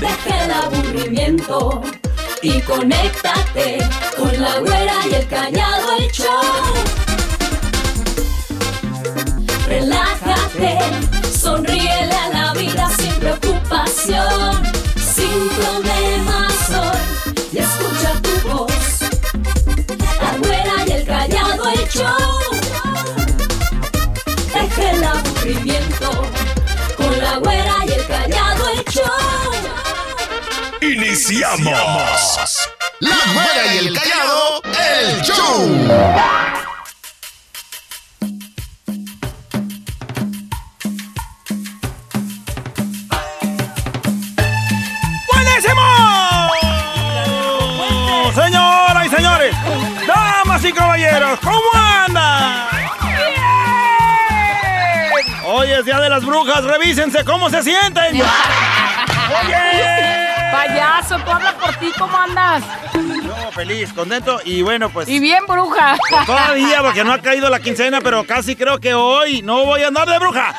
deja el aburrimiento y conéctate con la güera y el callado el show. Relájate, sonríele a la vida sin preocupación, sin problemas hoy y escucha tu voz. La güera y el callado el show. Deja el aburrimiento con la güera Iniciamos. La güera y el callado, el show. ¡Buenísimo! Señoras y señores, damas y caballeros, ¿cómo andan? Hoy es Día de las Brujas, revísense cómo se sienten. ¡Oye! Payaso, tú hablas por ti, ¿cómo andas? Yo feliz, contento y bueno, pues... Y bien, bruja. Todavía, porque no ha caído la quincena, pero casi creo que hoy no voy a andar de bruja.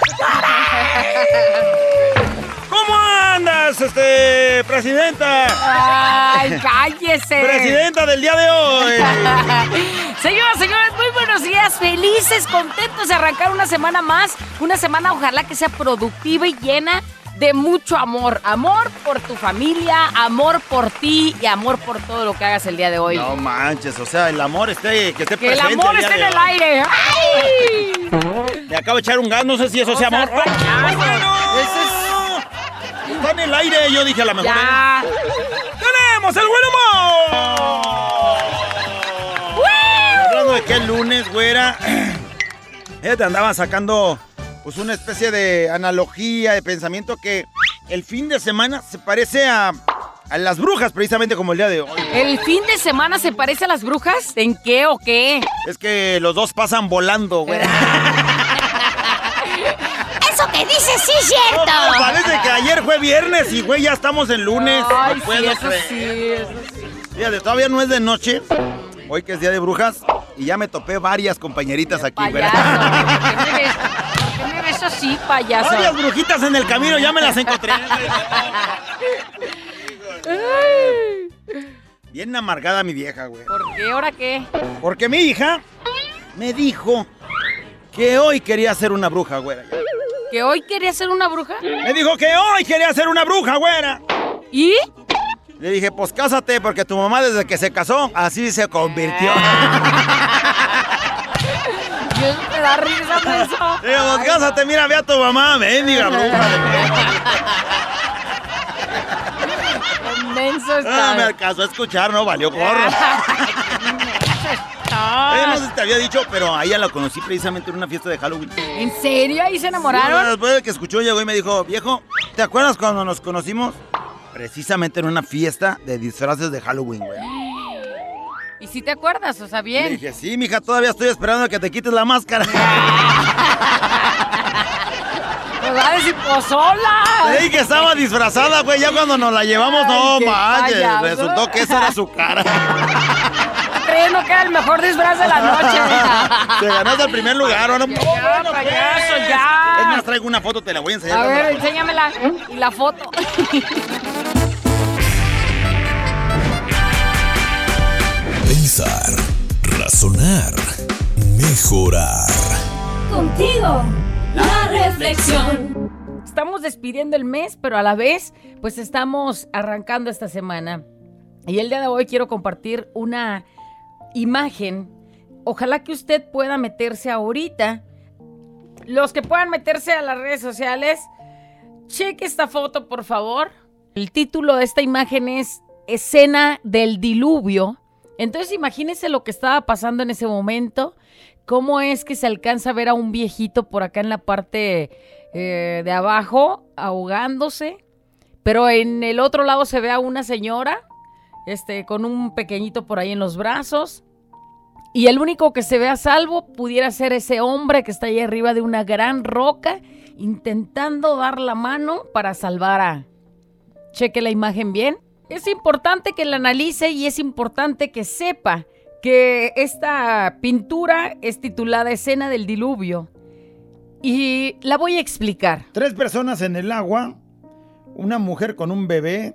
¿Cómo andas, este, presidenta? Ay, cállese. Presidenta del día de hoy. Señoras, señores, muy buenos días. Felices, contentos de arrancar una semana más. Una semana, ojalá que sea productiva y llena de mucho amor. Amor por tu familia, amor por ti y amor por todo lo que hagas el día de hoy. No manches, o sea, el amor esté, que esté que el presente. amor día esté en el aire. ¡Ay! Me acabo de echar un gas, no sé si eso sea amor. ¡Ay! Eso Está en el aire, yo dije a la mejor. Ya. ¡Tenemos el buen humor! Hablando de que el lunes, güera, ella te andaba sacando pues una especie de analogía, de pensamiento que el fin de semana se parece a, a las brujas, precisamente como el día de hoy. ¿El fin de semana se parece a las brujas? ¿En qué o qué? Es que los dos pasan volando, güey. Eso que dices sí es cierto. no, parece que ayer fue viernes y, güey, ya estamos en lunes. Ay, no sí, eso creer. sí, eso sí. Fíjate, todavía no es de noche. Hoy que es día de brujas. Y ya me topé varias compañeritas aquí. Payaso. ¿Por qué me ves, así, payaso? Varias brujitas en el camino, ya me las encontré. Bien amargada mi vieja, güey. ¿Por qué? ¿Ahora qué? Porque mi hija me dijo que hoy quería ser una bruja, güera. ¿Que hoy quería ser una bruja? Me dijo que hoy quería ser una bruja, güera. ¿Y? Le dije, pues cásate, porque tu mamá desde que se casó, así se convirtió. ¿Y eso te da risa eso? Digo, pues cásate, mira, ve a tu mamá, mendiga bruja. Menso Ah, estás. me alcanzó a escuchar, no valió gorro. Eh, no sé si te había dicho, pero a ella la conocí precisamente en una fiesta de Halloween. ¿En serio? ¿Ahí se Sí, enamoraron? Después de que escuchó, llegó y me dijo, viejo, ¿te acuerdas cuando nos conocimos? Precisamente en una fiesta de disfraces de Halloween, güey. ¿Y si te acuerdas? O sea, Le bien. dije, sí, mija, todavía estoy esperando a que te quites la máscara. Me va a decir pozola. Le dije que estaba disfrazada, güey. Ya cuando nos la llevamos, no Ay, manches. Resultó que esa era su cara. Creyendo que era el mejor disfraz de la noche. Te ganaste el primer lugar, ¿o no? Ya, Bueno, payaso, pues. ya. Es más, traigo una foto, te la voy a enseñar. A ver, la- enséñamela. Y la foto. Pensar, razonar, mejorar. Contigo, la reflexión. Estamos despidiendo el mes, pero a la vez, pues estamos arrancando esta semana. Y el día de hoy quiero compartir una imagen. Ojalá que usted pueda meterse ahorita. Los que puedan meterse a las redes sociales, cheque esta foto, por favor. El título de esta imagen es Escena del Diluvio. Entonces imagínese lo que estaba pasando en ese momento. ¿Cómo es que se alcanza a ver a un viejito por acá en la parte eh, de abajo ahogándose? Pero en el otro lado se ve a una señora este, con un pequeñito por ahí en los brazos. Y el único que se ve a salvo pudiera ser ese hombre que está ahí arriba de una gran roca intentando dar la mano para salvar a... Cheque la imagen bien. Es importante que la analice y es importante que sepa que esta pintura es titulada Escena del Diluvio. Y la voy a explicar. Tres personas en el agua. una mujer con un bebé,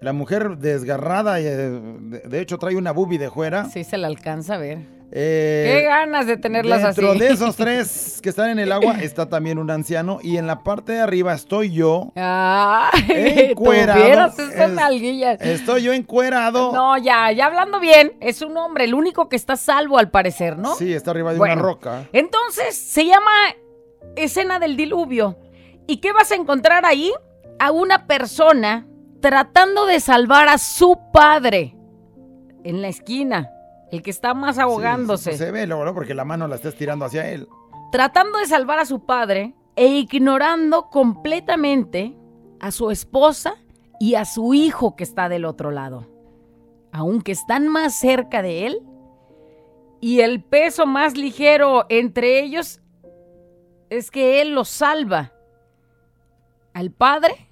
la mujer desgarrada, y, eh, de, de hecho trae una bubi de fuera. Sí, se la alcanza a ver. Eh, Qué ganas de tenerlas Dentro así. de esos tres que están en el agua está también un anciano y en la parte de arriba estoy yo. Ay, Encuerado, es-. Estoy yo encuerado. No, ya, ya hablando bien, es un hombre, el único que está salvo al parecer, ¿no? Sí, está arriba de Bueno. una roca. Entonces, se llama escena del diluvio. ¿Y qué vas a encontrar ahí? A una persona tratando de salvar a su padre en la esquina, el que está más ahogándose. Sí, se ve luego, ¿no? Porque la mano la está estirando hacia él. tratando de salvar a su padre e ignorando completamente a su esposa y a su hijo que está del otro lado. Aunque están más cerca de él y el peso más ligero entre ellos es que él los salva al padre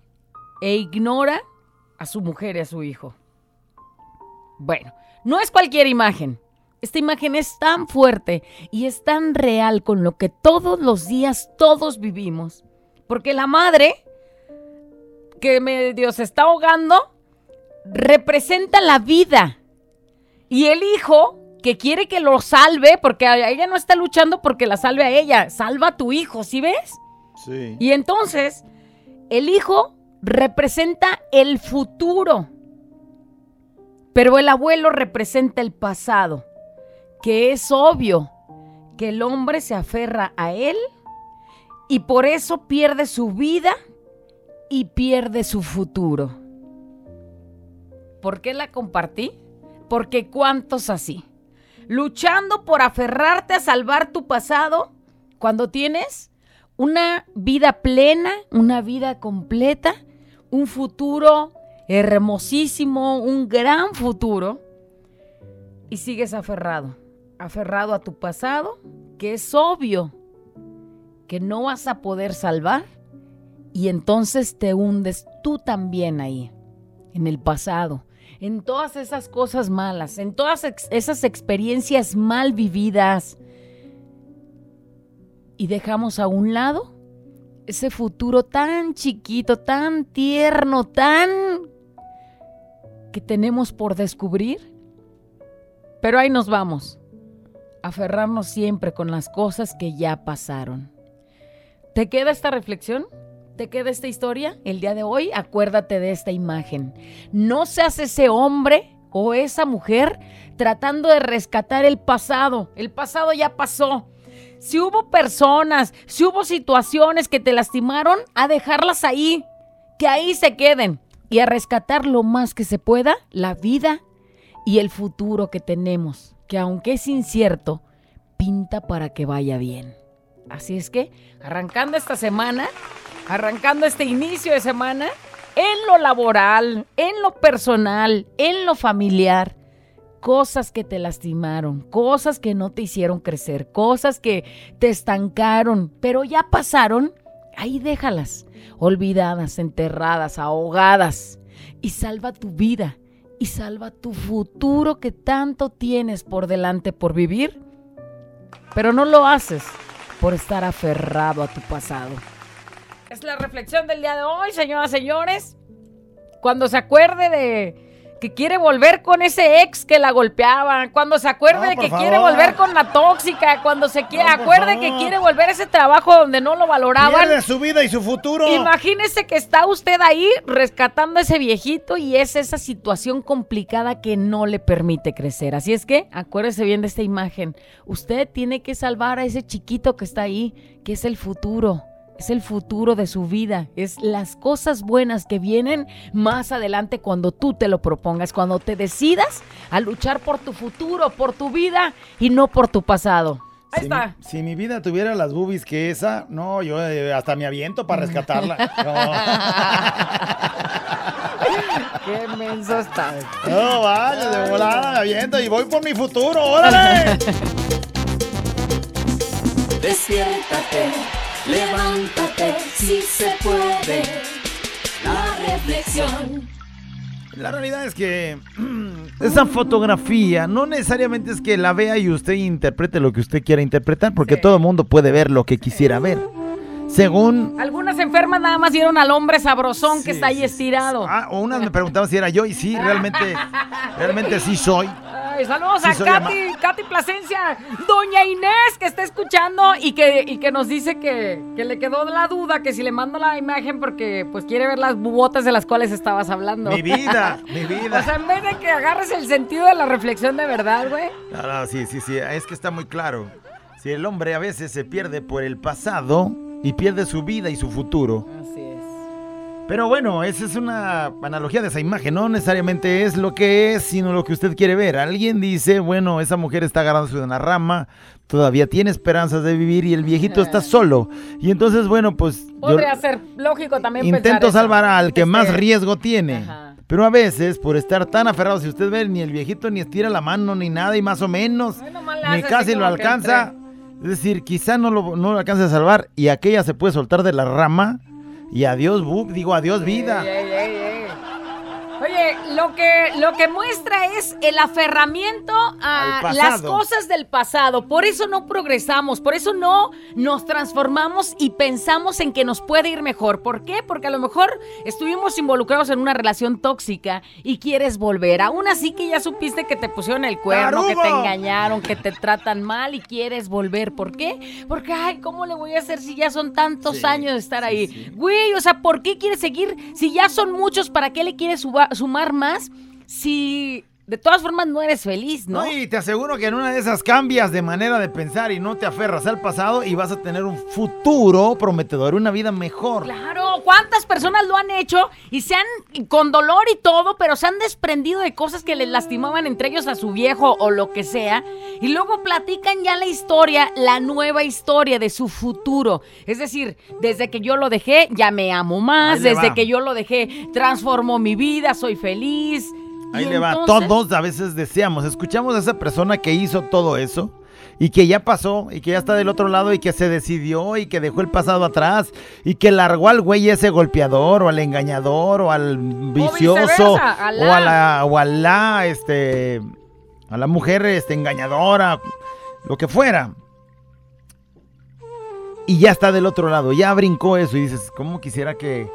e ignora a su mujer y a su hijo. Bueno, no es cualquier imagen. Esta imagen es tan fuerte y es tan real con lo que todos los días todos vivimos. Porque la madre que medio se está ahogando representa la vida. Y el hijo que quiere que lo salve, porque ella no está luchando porque la salve a ella, salva a tu hijo, ¿sí ves? Sí. Y entonces, el hijo representa el futuro, pero el abuelo representa el pasado, que es obvio que el hombre se aferra a él y por eso pierde su vida y pierde su futuro. ¿Por qué la compartí? Porque cuántos así, luchando por aferrarte a salvar tu pasado cuando tienes una vida plena, una vida completa, un futuro hermosísimo, un gran futuro, y sigues aferrado, aferrado a tu pasado, que es obvio que no vas a poder salvar, y entonces te hundes tú también ahí, en el pasado, en todas esas cosas malas, en todas esas experiencias mal vividas, y dejamos a un lado ese futuro tan chiquito, tan tierno, tan que tenemos por descubrir. Pero ahí nos vamos, aferrarnos siempre con las cosas que ya pasaron. ¿Te queda esta reflexión? ¿Te queda esta historia? El día de hoy, acuérdate de esta imagen. No seas ese hombre o esa mujer tratando de rescatar el pasado. El pasado ya pasó. Si hubo personas, si hubo situaciones que te lastimaron, a dejarlas ahí, que ahí se queden y a rescatar lo más que se pueda la vida y el futuro que tenemos, que aunque es incierto, pinta para que vaya bien. Así es que, arrancando esta semana, arrancando este inicio de semana, en lo laboral, en lo personal, en lo familiar, cosas que te lastimaron, cosas que no te hicieron crecer, cosas que te estancaron, pero ya pasaron, ahí déjalas, olvidadas, enterradas, ahogadas, y salva tu vida y salva tu futuro que tanto tienes por delante por vivir, pero no lo haces por estar aferrado a tu pasado. Es la reflexión del día de hoy, señoras y señores. Cuando se acuerde de que quiere volver con ese ex que la golpeaba, cuando se acuerde No, que quiere volver con la tóxica, cuando se quiere, No, acuerde que quiere volver a ese trabajo donde no lo valoraban. Pierde su vida y su futuro. Imagínese que está usted ahí rescatando a ese viejito y es esa situación complicada que no le permite crecer. Así es que acuérdese bien de esta imagen. Usted tiene que salvar a ese chiquito que está ahí, que es el futuro. Es el futuro de su vida. Es las cosas buenas que vienen más adelante cuando tú te lo propongas, cuando te decidas a luchar por tu futuro, por tu vida y no por tu pasado. Ahí si, está. Mi, si mi vida tuviera las boobies que esa, no, yo eh, hasta me aviento para rescatarla. Qué menso está. No, no vaya, de volada me aviento y voy por mi futuro, órale. Despiértate, levántate, si se puede. La reflexión. La realidad es que esa fotografía no necesariamente es que la vea y usted interprete lo que usted quiera interpretar, porque Sí. todo el mundo puede ver lo que quisiera ver. Según... Algunas enfermas nada más dieron al hombre sabrosón que está ahí estirado. Ah, o unas me preguntaban si era yo y sí, realmente, realmente sí soy. Ay, saludos Sí, a Katy, Katy Plasencia, doña Inés, que está escuchando y que, y que nos dice que, que le quedó la duda que si le mando la imagen porque pues quiere ver las bubotas de las cuales estabas hablando. Mi vida, mi O vida. sea, en vez de que agarres el sentido de la reflexión de verdad, güey. No, no, sí, sí, sí, es que está muy claro. Si el hombre a veces se pierde por el pasado y pierde su vida y su futuro. Así es. Pero bueno, esa es una analogía de esa imagen, no necesariamente es lo que es, sino lo que usted quiere ver. Alguien dice, bueno, esa mujer está agarrándose de una rama, todavía tiene esperanzas de vivir y el viejito está solo. Y entonces, bueno, pues Podría ser lógico también intento salvar al que más Este, riesgo tiene. Ajá. Pero a veces, por estar tan aferrado, si usted ve, ni el viejito ni estira la mano ni nada y más o menos, le ni casi lo alcanza. Es decir, quizá no lo, no lo alcance a salvar y aquella se puede soltar de la rama y adiós, bu- digo adiós vida. Oye, lo que, lo que muestra es el aferramiento a las cosas del pasado. Por eso no progresamos, por eso no nos transformamos y pensamos en que nos puede ir mejor. ¿Por qué? Porque a lo mejor estuvimos involucrados en una relación tóxica y quieres volver. Aún así que ya supiste que te pusieron el cuerno, que te engañaron, que te tratan mal y quieres volver. ¿Por qué? Porque, ay, ¿cómo le voy a hacer si ya son tantos Sí, años de estar ahí? sí. Güey, o sea, ¿por qué quieres seguir? Si ya son muchos, ¿para qué le quieres sumar más? Si de todas formas no eres feliz, ¿no? No, y te aseguro que en una de esas cambias de manera de pensar y no te aferras al pasado y vas a tener un futuro prometedor, una vida mejor. Claro, ¿cuántas personas lo han hecho y se han, con dolor y todo, pero se han desprendido de cosas que les lastimaban entre ellos a su viejo o lo que sea? Y luego platican ya la historia, la nueva historia de su futuro. Es decir, desde que yo lo dejé, ya me amo más, desde va. que yo lo dejé, transformó mi vida, soy feliz. Ahí Y le va. entonces- Todos a veces deseamos, escuchamos a esa persona que hizo todo eso y que ya pasó y que ya está del otro lado y que se decidió y que dejó el pasado atrás y que largó al güey ese golpeador o al engañador o al vicioso o a la o a la este a la mujer este engañadora, lo que fuera. Y ya está del otro lado, ya brincó eso y dices, ¿cómo quisiera que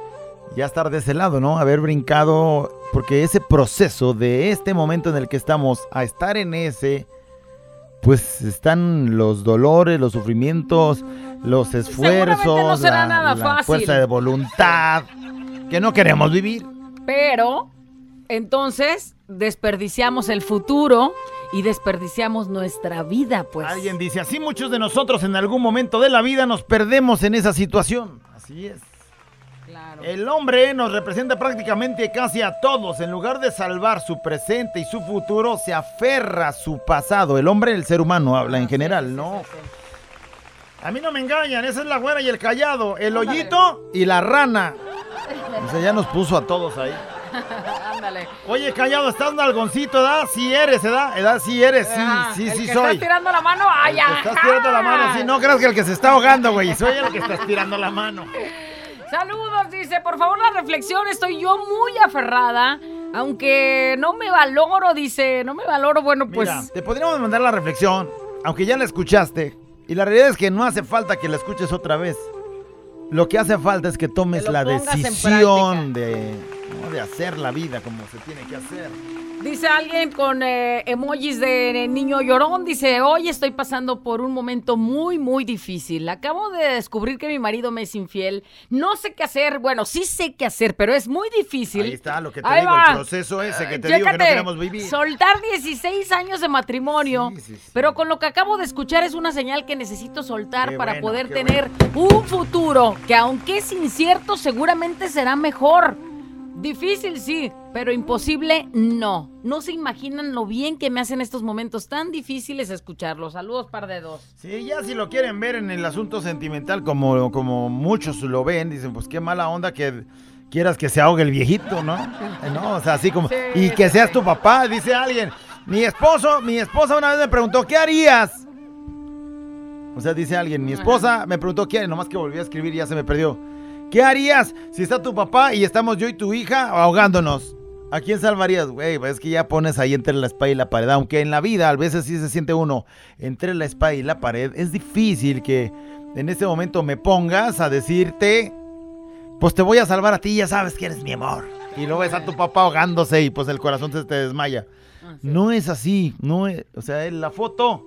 ya estar de ese lado, ¿no? Haber brincado, porque ese proceso de este momento en el que estamos a estar en ese, pues están los dolores, los sufrimientos, los esfuerzos, no será la, nada la fácil. fuerza de voluntad que no queremos vivir. Pero entonces desperdiciamos el futuro y desperdiciamos nuestra vida, pues. Alguien dice, así muchos de nosotros en algún momento de la vida nos perdemos en esa situación. Así es. El hombre nos representa prácticamente casi a todos. En lugar de salvar su presente y su futuro, se aferra a su pasado. El hombre, el ser humano, habla en general, ¿no? A mí no me engañan, esa es la güera y el callado, el hoyito y la rana. O sea, ya nos puso a todos ahí. Ándale. Oye, callado, estás un algoncito, ¿edad? Sí eres, ¿edad? ¿Edad? Sí eres, sí, Ajá, sí, el sí que soy. Estás tirando la mano, ¡ay, El que estás tirando la mano, sí, no creas que el que se está ahogando, güey. Soy el que estás tirando la mano. Saludos, dice, por favor la reflexión, estoy yo muy aferrada, aunque no me valoro, dice, no me valoro, bueno, pues... Mira, te podríamos mandar la reflexión, aunque ya la escuchaste. Y la realidad es que no hace falta que la escuches otra vez. Lo que hace falta es que tomes Que la decisión de, ¿no? de hacer la vida como se tiene que hacer. Dice alguien con eh, emojis de niño llorón, dice, hoy estoy pasando por un momento muy, muy difícil. Acabo de descubrir que mi marido me es infiel. No sé qué hacer. Bueno, sí sé qué hacer, pero es muy difícil. Ahí está lo que te Ahí digo, va. el proceso ese que te digo que no Chécate, queremos vivir. Soltar 16 años de matrimonio. Sí, sí, sí. Pero con lo que acabo de escuchar es una señal que necesito soltar Qué para bueno, poder tener un futuro que aunque es incierto, seguramente será mejor. Difícil sí, pero imposible no. No se imaginan lo bien que me hacen estos momentos tan difíciles escucharlos. Saludos par de dos. Sí, ya si lo quieren ver en el asunto sentimental como, como muchos lo ven, dicen, pues qué mala onda que quieras que se ahogue el viejito, ¿no? No, o sea, así como... Sí, y que seas sí. tu papá, dice alguien. Mi esposo, mi esposa una vez me preguntó, ¿qué harías? O sea, dice alguien, mi esposa me preguntó, ¿qué harías? Nomás que volví a escribir y ya se me perdió. ¿Qué harías si está tu papá y estamos yo y tu hija ahogándonos? ¿A quién salvarías, güey? Es que ya pones ahí entre la espada y la pared. Aunque en la vida a veces sí se siente uno entre la espada y la pared. Es difícil que en este momento me pongas a decirte, pues te voy a salvar a ti, ya sabes que eres mi amor. Y luego ves a tu papá ahogándose y pues el corazón se te desmaya. No es así, no es, o sea, la foto,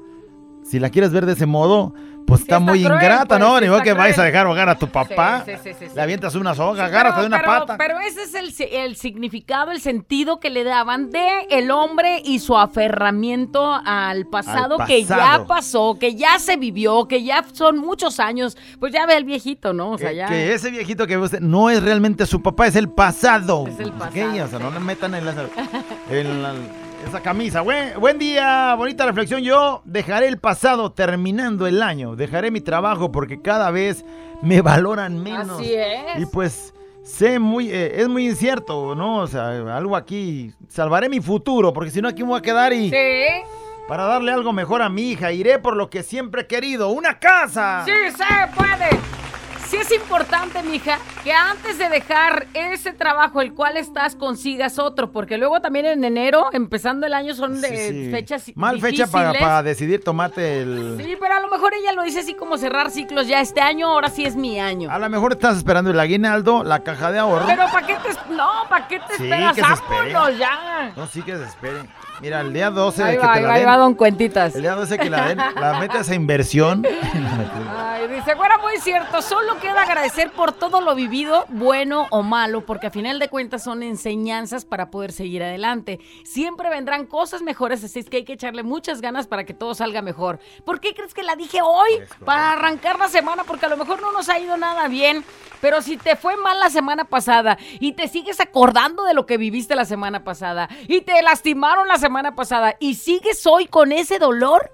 si la quieres ver de ese modo, pues está, está muy cruel, ingrata, pues, ¿no? sí Ni está que vayas a dejar ahogar a tu papá. Sí, sí, sí, sí. Le avientas una soga, Sí, agárrate de una pero- pata. Pero ese es el, el significado, el sentido que le daban de el hombre y su aferramiento al pasado, Al que ya pasó, que ya se vivió, que ya son muchos años. Pues ya ve el viejito, ¿no? O sea, que, ya. que ese viejito que ve usted no es realmente su papá, es el pasado. Es el pasado, o sea, no sí. le metan en, la- en la- esa camisa. Buen, buen día, bonita reflexión. Yo dejaré el pasado terminando el año. Dejaré mi trabajo porque cada vez me valoran menos. Así es. Y pues sé muy, eh, es muy incierto, ¿no? O sea, algo aquí. Salvaré mi futuro porque si no aquí me voy a quedar y Sí, para darle algo mejor a mi hija iré por lo que siempre he querido, una casa. sí se puede. Sí es importante, mija, que antes de dejar ese trabajo el cual estás consigas otro, porque luego también en enero, empezando el año, son de Sí, sí. fechas Mal fecha para, para decidir tomarte el... Sí, pero a lo mejor ella lo dice así como cerrar ciclos ya este año, ahora sí es mi año. A lo mejor estás esperando el aguinaldo, la caja de ahorro. Pero ¿para qué te no, ¿para qué te Sí, esperas? que se espere. Ya. No, sí que se espere. Mira, el día 12 Ahí de que te ahí la va, ahí den. va Don Cuentitas. El día 12 que la den, la metes a inversión. Ay, dice, bueno, muy cierto, solo queda agradecer por todo lo vivido, bueno o malo, porque a final de cuentas son enseñanzas para poder seguir adelante. Siempre vendrán cosas mejores, así es que hay que echarle muchas ganas para que todo salga mejor. ¿Por qué crees que la dije hoy? Para arrancar la semana, porque a lo mejor no nos ha ido nada bien, pero si te fue mal la semana pasada y te sigues acordando de lo que viviste la semana pasada y te lastimaron la semana pasada y sigues hoy con ese dolor,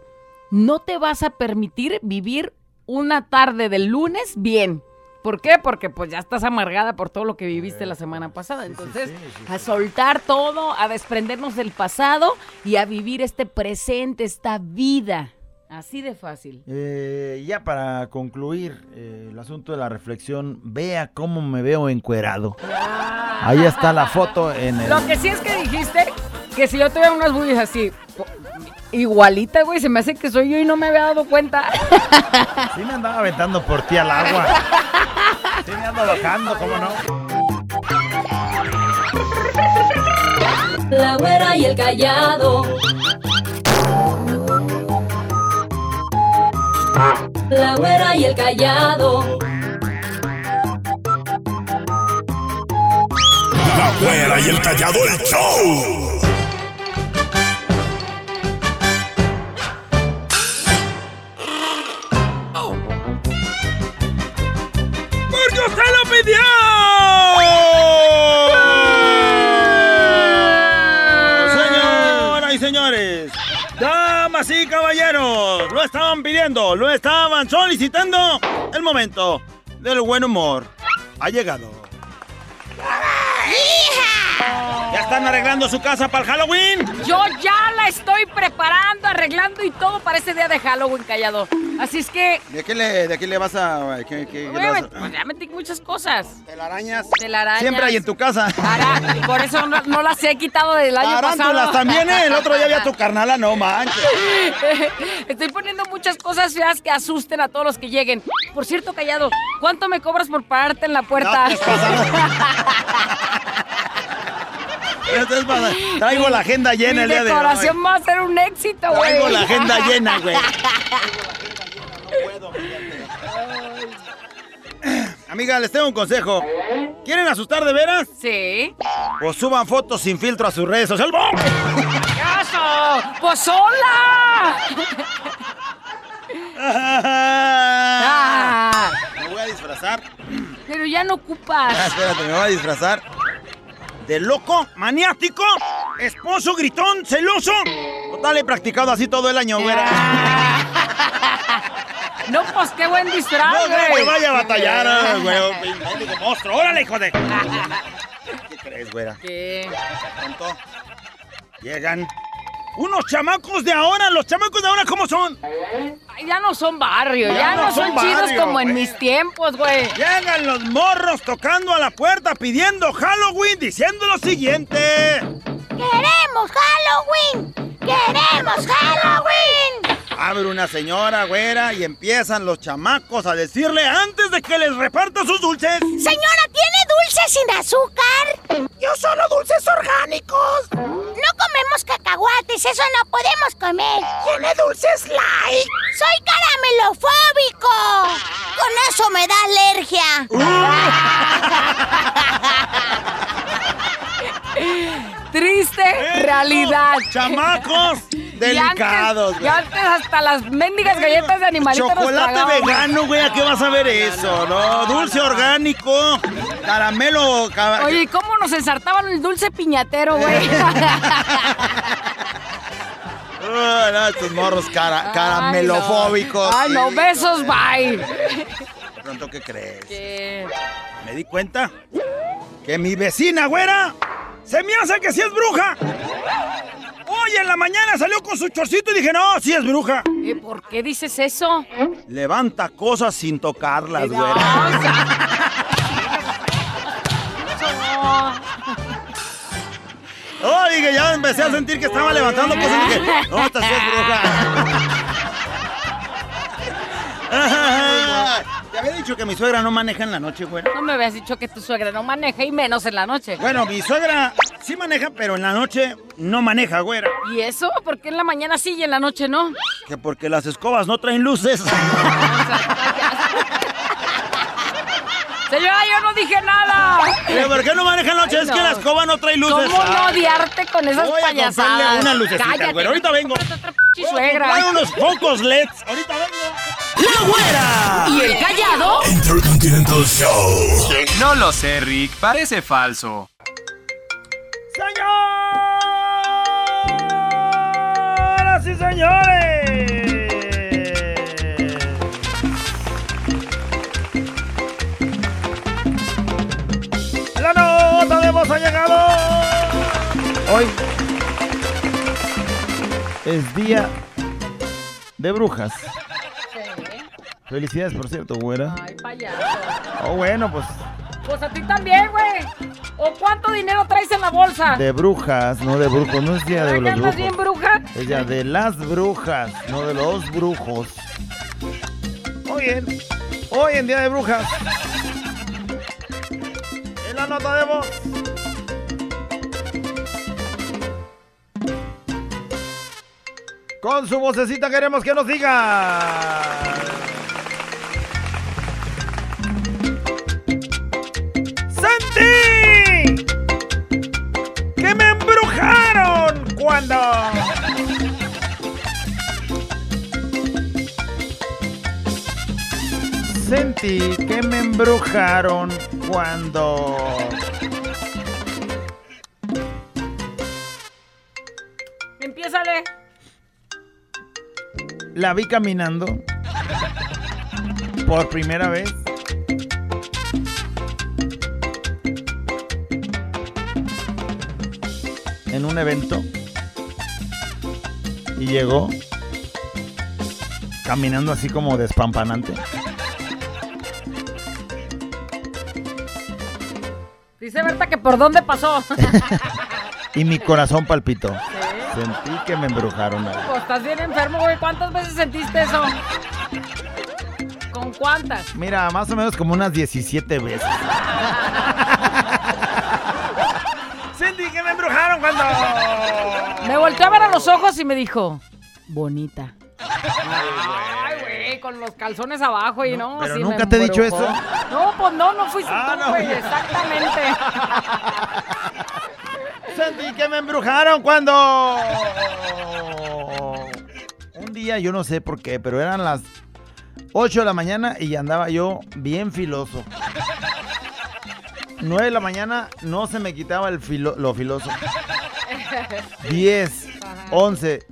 no te vas a permitir vivir una tarde del lunes bien. ¿Por qué? Porque pues ya estás amargada por todo lo que viviste la semana pasada. Entonces, a soltar todo, a desprendernos del pasado y a vivir este presente, esta vida. Así de fácil. Eh, ya para concluir eh, el asunto de la reflexión, vea cómo me veo encuerado. Ahí está la foto en el... Lo que sí es que dijiste que si yo tuviera unas boobies así, igualita, güey, se me hace que soy yo y no me había dado cuenta. Sí me andaba aventando por ti al agua. Sí me ando bajando, ¿cómo no? La güera y el callado. La güera y el callado. La güera y el callado, el show. Lo estaban solicitando. El momento del buen humor ha llegado. ¿Ya están arreglando su casa para el Halloween? Yo ya la estoy preparando, arreglando y todo para ese día de Halloween, callado. Así es que, ¿De qué le, de qué le vas a...? qué- qué- qué le vas a- obviamente, pues ya metí muchas cosas. Telarañas. Telarañas. Siempre hay en tu casa. Y por eso no, no las he quitado del año Tarántulas pasado. también, ¿eh? El otro día había tu carnala, no manches. Estoy poniendo muchas cosas feas que asusten a todos los que lleguen. Por cierto, callado, ¿cuánto me cobras por pararte en la puerta? No pasando. Esto es para- Traigo la agenda llena Mi el día de hoy. decoración va a ser un éxito, güey. Traigo la agenda llena, güey. Amiga, les tengo un consejo. ¿Quieren asustar de veras? Sí. O suban fotos sin filtro a sus redes sociales. ¡Caso! ¡Pues hola! Ah, Me voy a disfrazar. pero ya no ocupas. Ah, espérate, me voy a disfrazar. De loco, maniático, esposo, gritón, celoso. Total, he practicado así todo el año, güera. No, pues qué buen disfraz, No, no, güey. vaya a batallar, ah, güey. Monstruo. ¡Órale, hijo de! ¿Qué crees, güera? ¿Qué? Pronto llegan unos chamacos de ahora. Los chamacos de ahora, ¿cómo son? Ay, ya no son barrio, ya, Ya no, no son, son chidos barrio, como en mis tiempos, güey. Llegan los morros tocando a la puerta pidiendo Halloween diciendo lo siguiente. ¡Queremos Halloween! ¡Queremos Halloween! Abre una señora, güera, y empiezan los chamacos a decirle antes de que les reparta sus dulces. Señora, ¿tiene dulces sin azúcar? Yo solo dulces orgánicos. No comemos cacahuates, eso no podemos comer. ¿Tiene dulces light? Soy caramelofóbico. Con eso me da alergia. Triste ¡Eso! realidad. ¡Chamacos! Delicados, Y antes, y güey. antes hasta las mendigas galletas de animalitos Chocolate vegano, güey, ¿a qué vas a ver eso? No, dulce orgánico, caramelo. ca- Oye, ¿y ¿cómo nos ensartaban el dulce piñatero, güey? Ah, no, estos morros cara- caramelofóbicos. Ay, no, sí, besos, bye. De pronto, ¿qué crees? ¿Qué? Me di cuenta que mi vecina, güera, se me hace que sí es bruja. Hoy en la mañana salió con su chorcito y dije, no, sí es bruja. ¿Y ¿Por qué dices eso? Levanta cosas sin tocarlas, güera. Oh, dije, ya empecé a sentir que estaba levantando cosas y dije, no, esta sí es bruja. Te había dicho que mi suegra no maneja en la noche, güera. No me habías dicho que tu suegra no maneja y menos en la noche. Bueno, mi suegra sí maneja, pero en la noche no maneja, güera. ¿Y eso? ¿Por qué en la mañana sí y en la noche no? Que porque las escobas no traen luces. Señora, yo no dije nada. ¿Pero ¿Por qué no maneja en la noche? Ay, Es que la escoba no trae luces. ¿Cómo no odiarte con esas Voy a payasadas? comprarle una lucecita, Cállate. güey. Ahorita vengo. Otra. Trae unos pocos LEDs. Ahorita vengo. ¡La güera! ¿Y el callado? Intercontinental Show. No lo sé, Rick. Parece falso. ¡Señoras y señores! ¡La nota de voz ha llegado! Hoy es día de brujas. Felicidades, por cierto, güera. Ay, payaso. Oh, bueno, pues Pues a ti también, güey. ¿O cuánto dinero traes en la bolsa? de brujas, no de brujos. No es día de ¿Verdad que los andas bien brujos. bruja? Es día de las brujas, no de los brujos. Muy bien. Hoy en día de brujas. En la nota de voz. Con su vocecita queremos que nos diga. Cuando! Sentí que me embrujaron cuando... Empiézale. La vi caminando por primera vez. En un evento. Y llegó caminando así como despampanante. Dice Berta que por dónde pasó. Y mi corazón palpitó. Sentí que me embrujaron. ahí. Pues estás bien enfermo, güey. ¿Cuántas veces sentiste eso? ¿Con cuántas? Mira, más o menos como unas 17 veces. Sentí que me embrujaron cuando... Volteó a ver a los ojos y me dijo, bonita. Ay, güey, con los calzones abajo y no. pero sí nunca me te he dicho eso. No, pues no, no fuiste Ah, tú, no. güey, exactamente. Sentí que me embrujaron cuando... Un día, yo no sé por qué, pero eran las 8 de la mañana y andaba yo bien filoso. 9 de la mañana no se me quitaba el filo- lo filoso. 10, 11,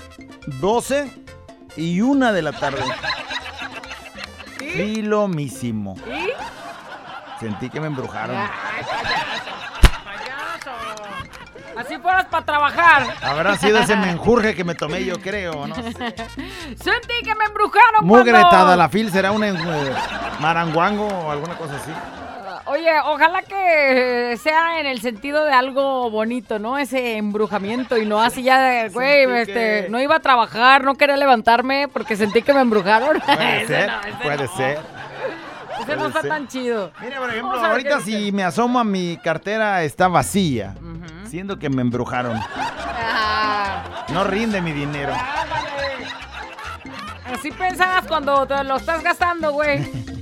12 y 1 de la tarde. Filomísimo. ¿Y? Sentí que me embrujaron. Ay, payaso, payaso. Así fueras para trabajar. Habrá sido ese menjurje que me tomé, yo creo, ¿no? Sentí que me embrujaron Mugretada, cuando... la fil será un eh, maranguango o alguna cosa así. Oye, ojalá que sea en el sentido de algo bonito, ¿no? Ese embrujamiento y no así ya de, güey, Sentí este, que- no iba a trabajar, no quería levantarme porque sentí que me embrujaron. Puede Ese ser, no, ese puede no. ser. Ese no está ser. tan chido. Mira, por ejemplo, ahorita dice. si me asomo a mi cartera está vacía, Ujú. siendo que me embrujaron. Ah, No rinde mi dinero. ándale. Así pensabas cuando te lo estás gastando, güey.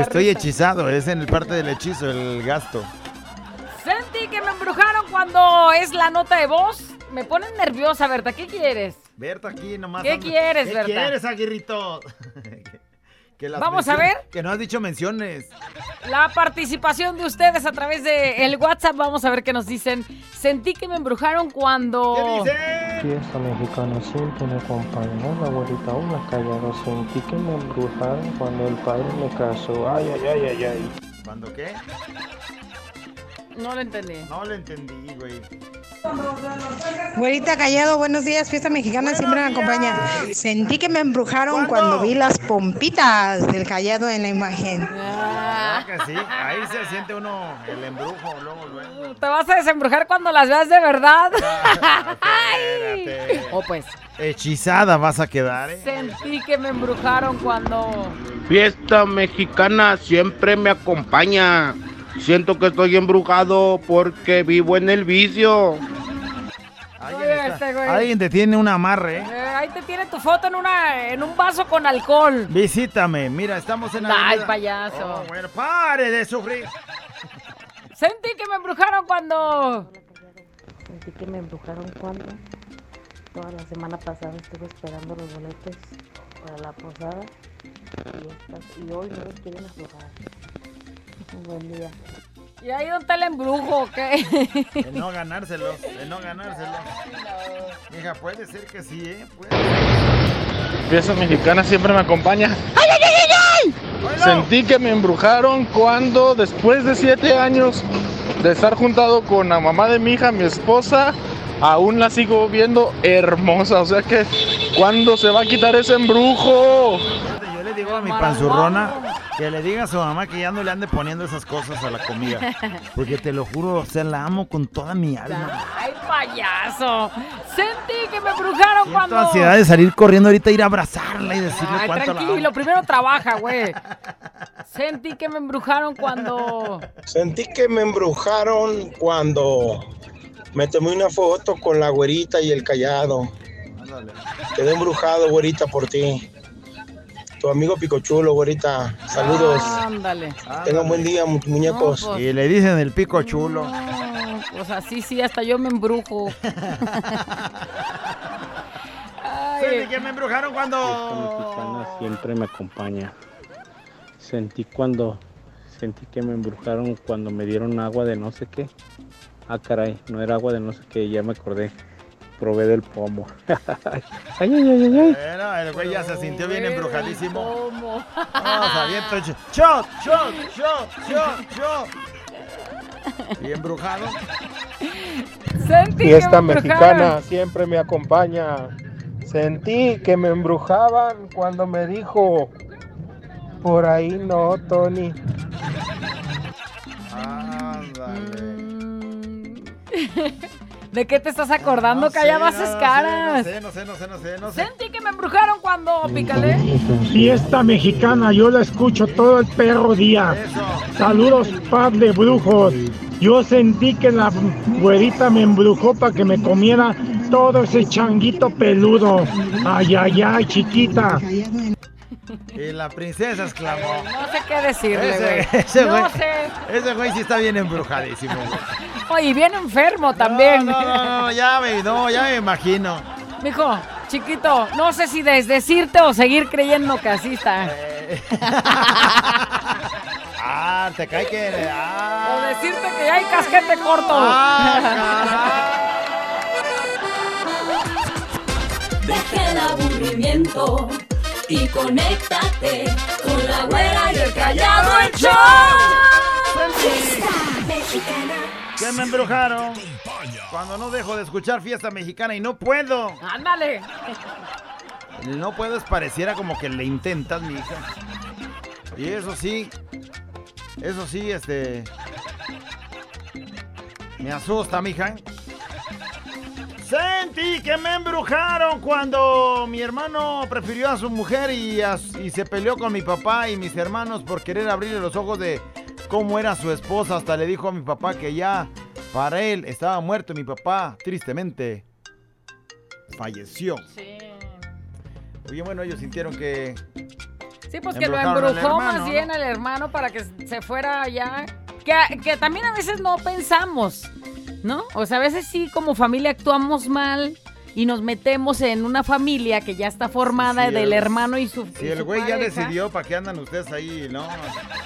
Estoy risa. hechizado, es en el parte del hechizo, el gasto. Sentí que me embrujaron cuando es la nota de voz. Me ponen nerviosa, Berta. ¿Qué quieres? Berta aquí nomás. ¿Qué quieres, ¿Qué Berta? quieres, Aguirrito? Que las Vamos a ver. Que no has dicho menciones. La participación de ustedes a través de el WhatsApp. Vamos a ver qué nos dicen. Sentí que me embrujaron cuando. ¿Qué dice? Fiesta mexicana siempre me acompañó, la abuelita una callada sentí que me embrujaron cuando el padre me casó. Ay, ay, ay, ay, ay. ¿Cuándo qué? No lo entendí. No lo entendí, güey. Güerita Callado, buenos días. Fiesta mexicana siempre me acompaña. Sentí que me embrujaron cuando vi las pompitas del Callado en la imagen. Ah, ¿Verdad que sí? Ahí se siente uno el embrujo, luego, luego. te vas a desembrujar cuando las veas de verdad. Espérate. oh, pues. Hechizada vas a quedar, ¿eh? Sentí que me embrujaron cuando. Fiesta mexicana siempre me acompaña. Siento que estoy embrujado porque vivo en el vicio. Alguien, está- este te tiene un amarre, ¿eh? Eh, ahí te tiene tu foto en una en un vaso con alcohol. Visítame, mira, estamos en Ay, avenida- payaso. Oh, bueno, pare de sufrir. Sentí que me embrujaron cuando. Sentí que me embrujaron cuando toda la semana pasada estuve esperando los boletos para la posada y, estas- y hoy no los quieren aflojar. Un buen día. ¿Y ahí dónde está el embrujo o qué? De no ganárselos, de no ganárselos. Hija, puede ser que sí, ¿eh? Puede Fiesta mexicana siempre me acompaña. Oílo. Sentí que me embrujaron cuando después de siete años de estar juntado con la mamá de mi hija, mi esposa, aún la sigo viendo hermosa. O sea que, ¿cuándo se va a quitar ese embrujo? Yo le digo a mi panzurrona que le diga a su mamá que ya no le ande poniendo esas cosas a la comida. Porque te lo juro, o sea, la amo con toda mi alma. Ay, payaso. Sentí que me embrujaron Siento cuando. ansiedad de salir corriendo ahorita, ir a abrazarla y decirle Ay, cuánto la tranquilo, amo. primero trabaja, güey. Sentí que me embrujaron cuando. Sentí que me embrujaron cuando me tomé una foto con la güerita y el callado. Ándale. Quedé embrujado, güerita, por ti. Tu amigo Picochulo, güerita. Saludos. Ándale. Tengan buen día, mu- muñecos. No, pues. Y le dicen el pico chulo. No, pues así sí, hasta yo me embrujo. Sentí Ay, que me embrujaron cuando... mexicana siempre me acompaña. Sentí cuando, sentí que me embrujaron cuando me dieron agua de no sé qué. Ah, caray, no era agua de no sé qué, ya me acordé. Probé del pomo. ay, ay, ay, ay. Bueno, el güey ya se sintió bien embrujadísimo. ¿cómo? Vamos, aviento shot, shot, shot, shot, shot. Y embrujado. Sentí que Fiesta me mexicana siempre me acompaña. Sentí que me embrujaban cuando me dijo, por ahí no, Tony. Ándale. ¿De qué te estás acordando? No que allá sé, haces no, caras. No sé, no sé, no sé, no sé, no sé. Sentí que me embrujaron cuando pícale. Fiesta mexicana, yo la escucho todo el perro día. Eso. Saludos, par de brujos. Yo sentí que la güerita me embrujó para que me comiera todo ese changuito peludo. Ay, ay, ay, chiquita. Y la princesa exclamó. No sé qué decirle, Ese, güey. ese güey. No sé. Ese güey sí está bien embrujadísimo, güey. Oye, bien enfermo también. No, no, no, no, ya me, no, ya me imagino. Mijo, chiquito, no sé si desdecirte o seguir creyendo que así está. Eh. ah, te cae que. O Ah, decirte que ya hay casquete corto. ah, Deja el aburrimiento y conéctate con la güera y el callado el show. Mexicana. que me embrujaron. Cuando no dejo de escuchar fiesta mexicana y no puedo. Ándale. El No puedes pareciera como que le intentas, mi hija. Y eso sí, Eso sí, este. Me asusta, mija. Sentí que me embrujaron cuando mi hermano prefirió a su mujer y, a- y se peleó con mi papá y mis hermanos por querer abrirle los ojos de cómo era su esposa. Hasta le dijo a mi papá que ya para él estaba muerto mi papá, tristemente. Falleció. Sí. Oye, bueno, ellos sintieron que Sí, pues que lo embrujó más bien al hermano para que se fuera allá. Que, que también a veces no pensamos, ¿no? O sea, a veces sí como familia actuamos mal y nos metemos en una familia que ya está formada Sí, del el- hermano y su Si y el güey ya decidió, ¿para qué andan ustedes ahí? No.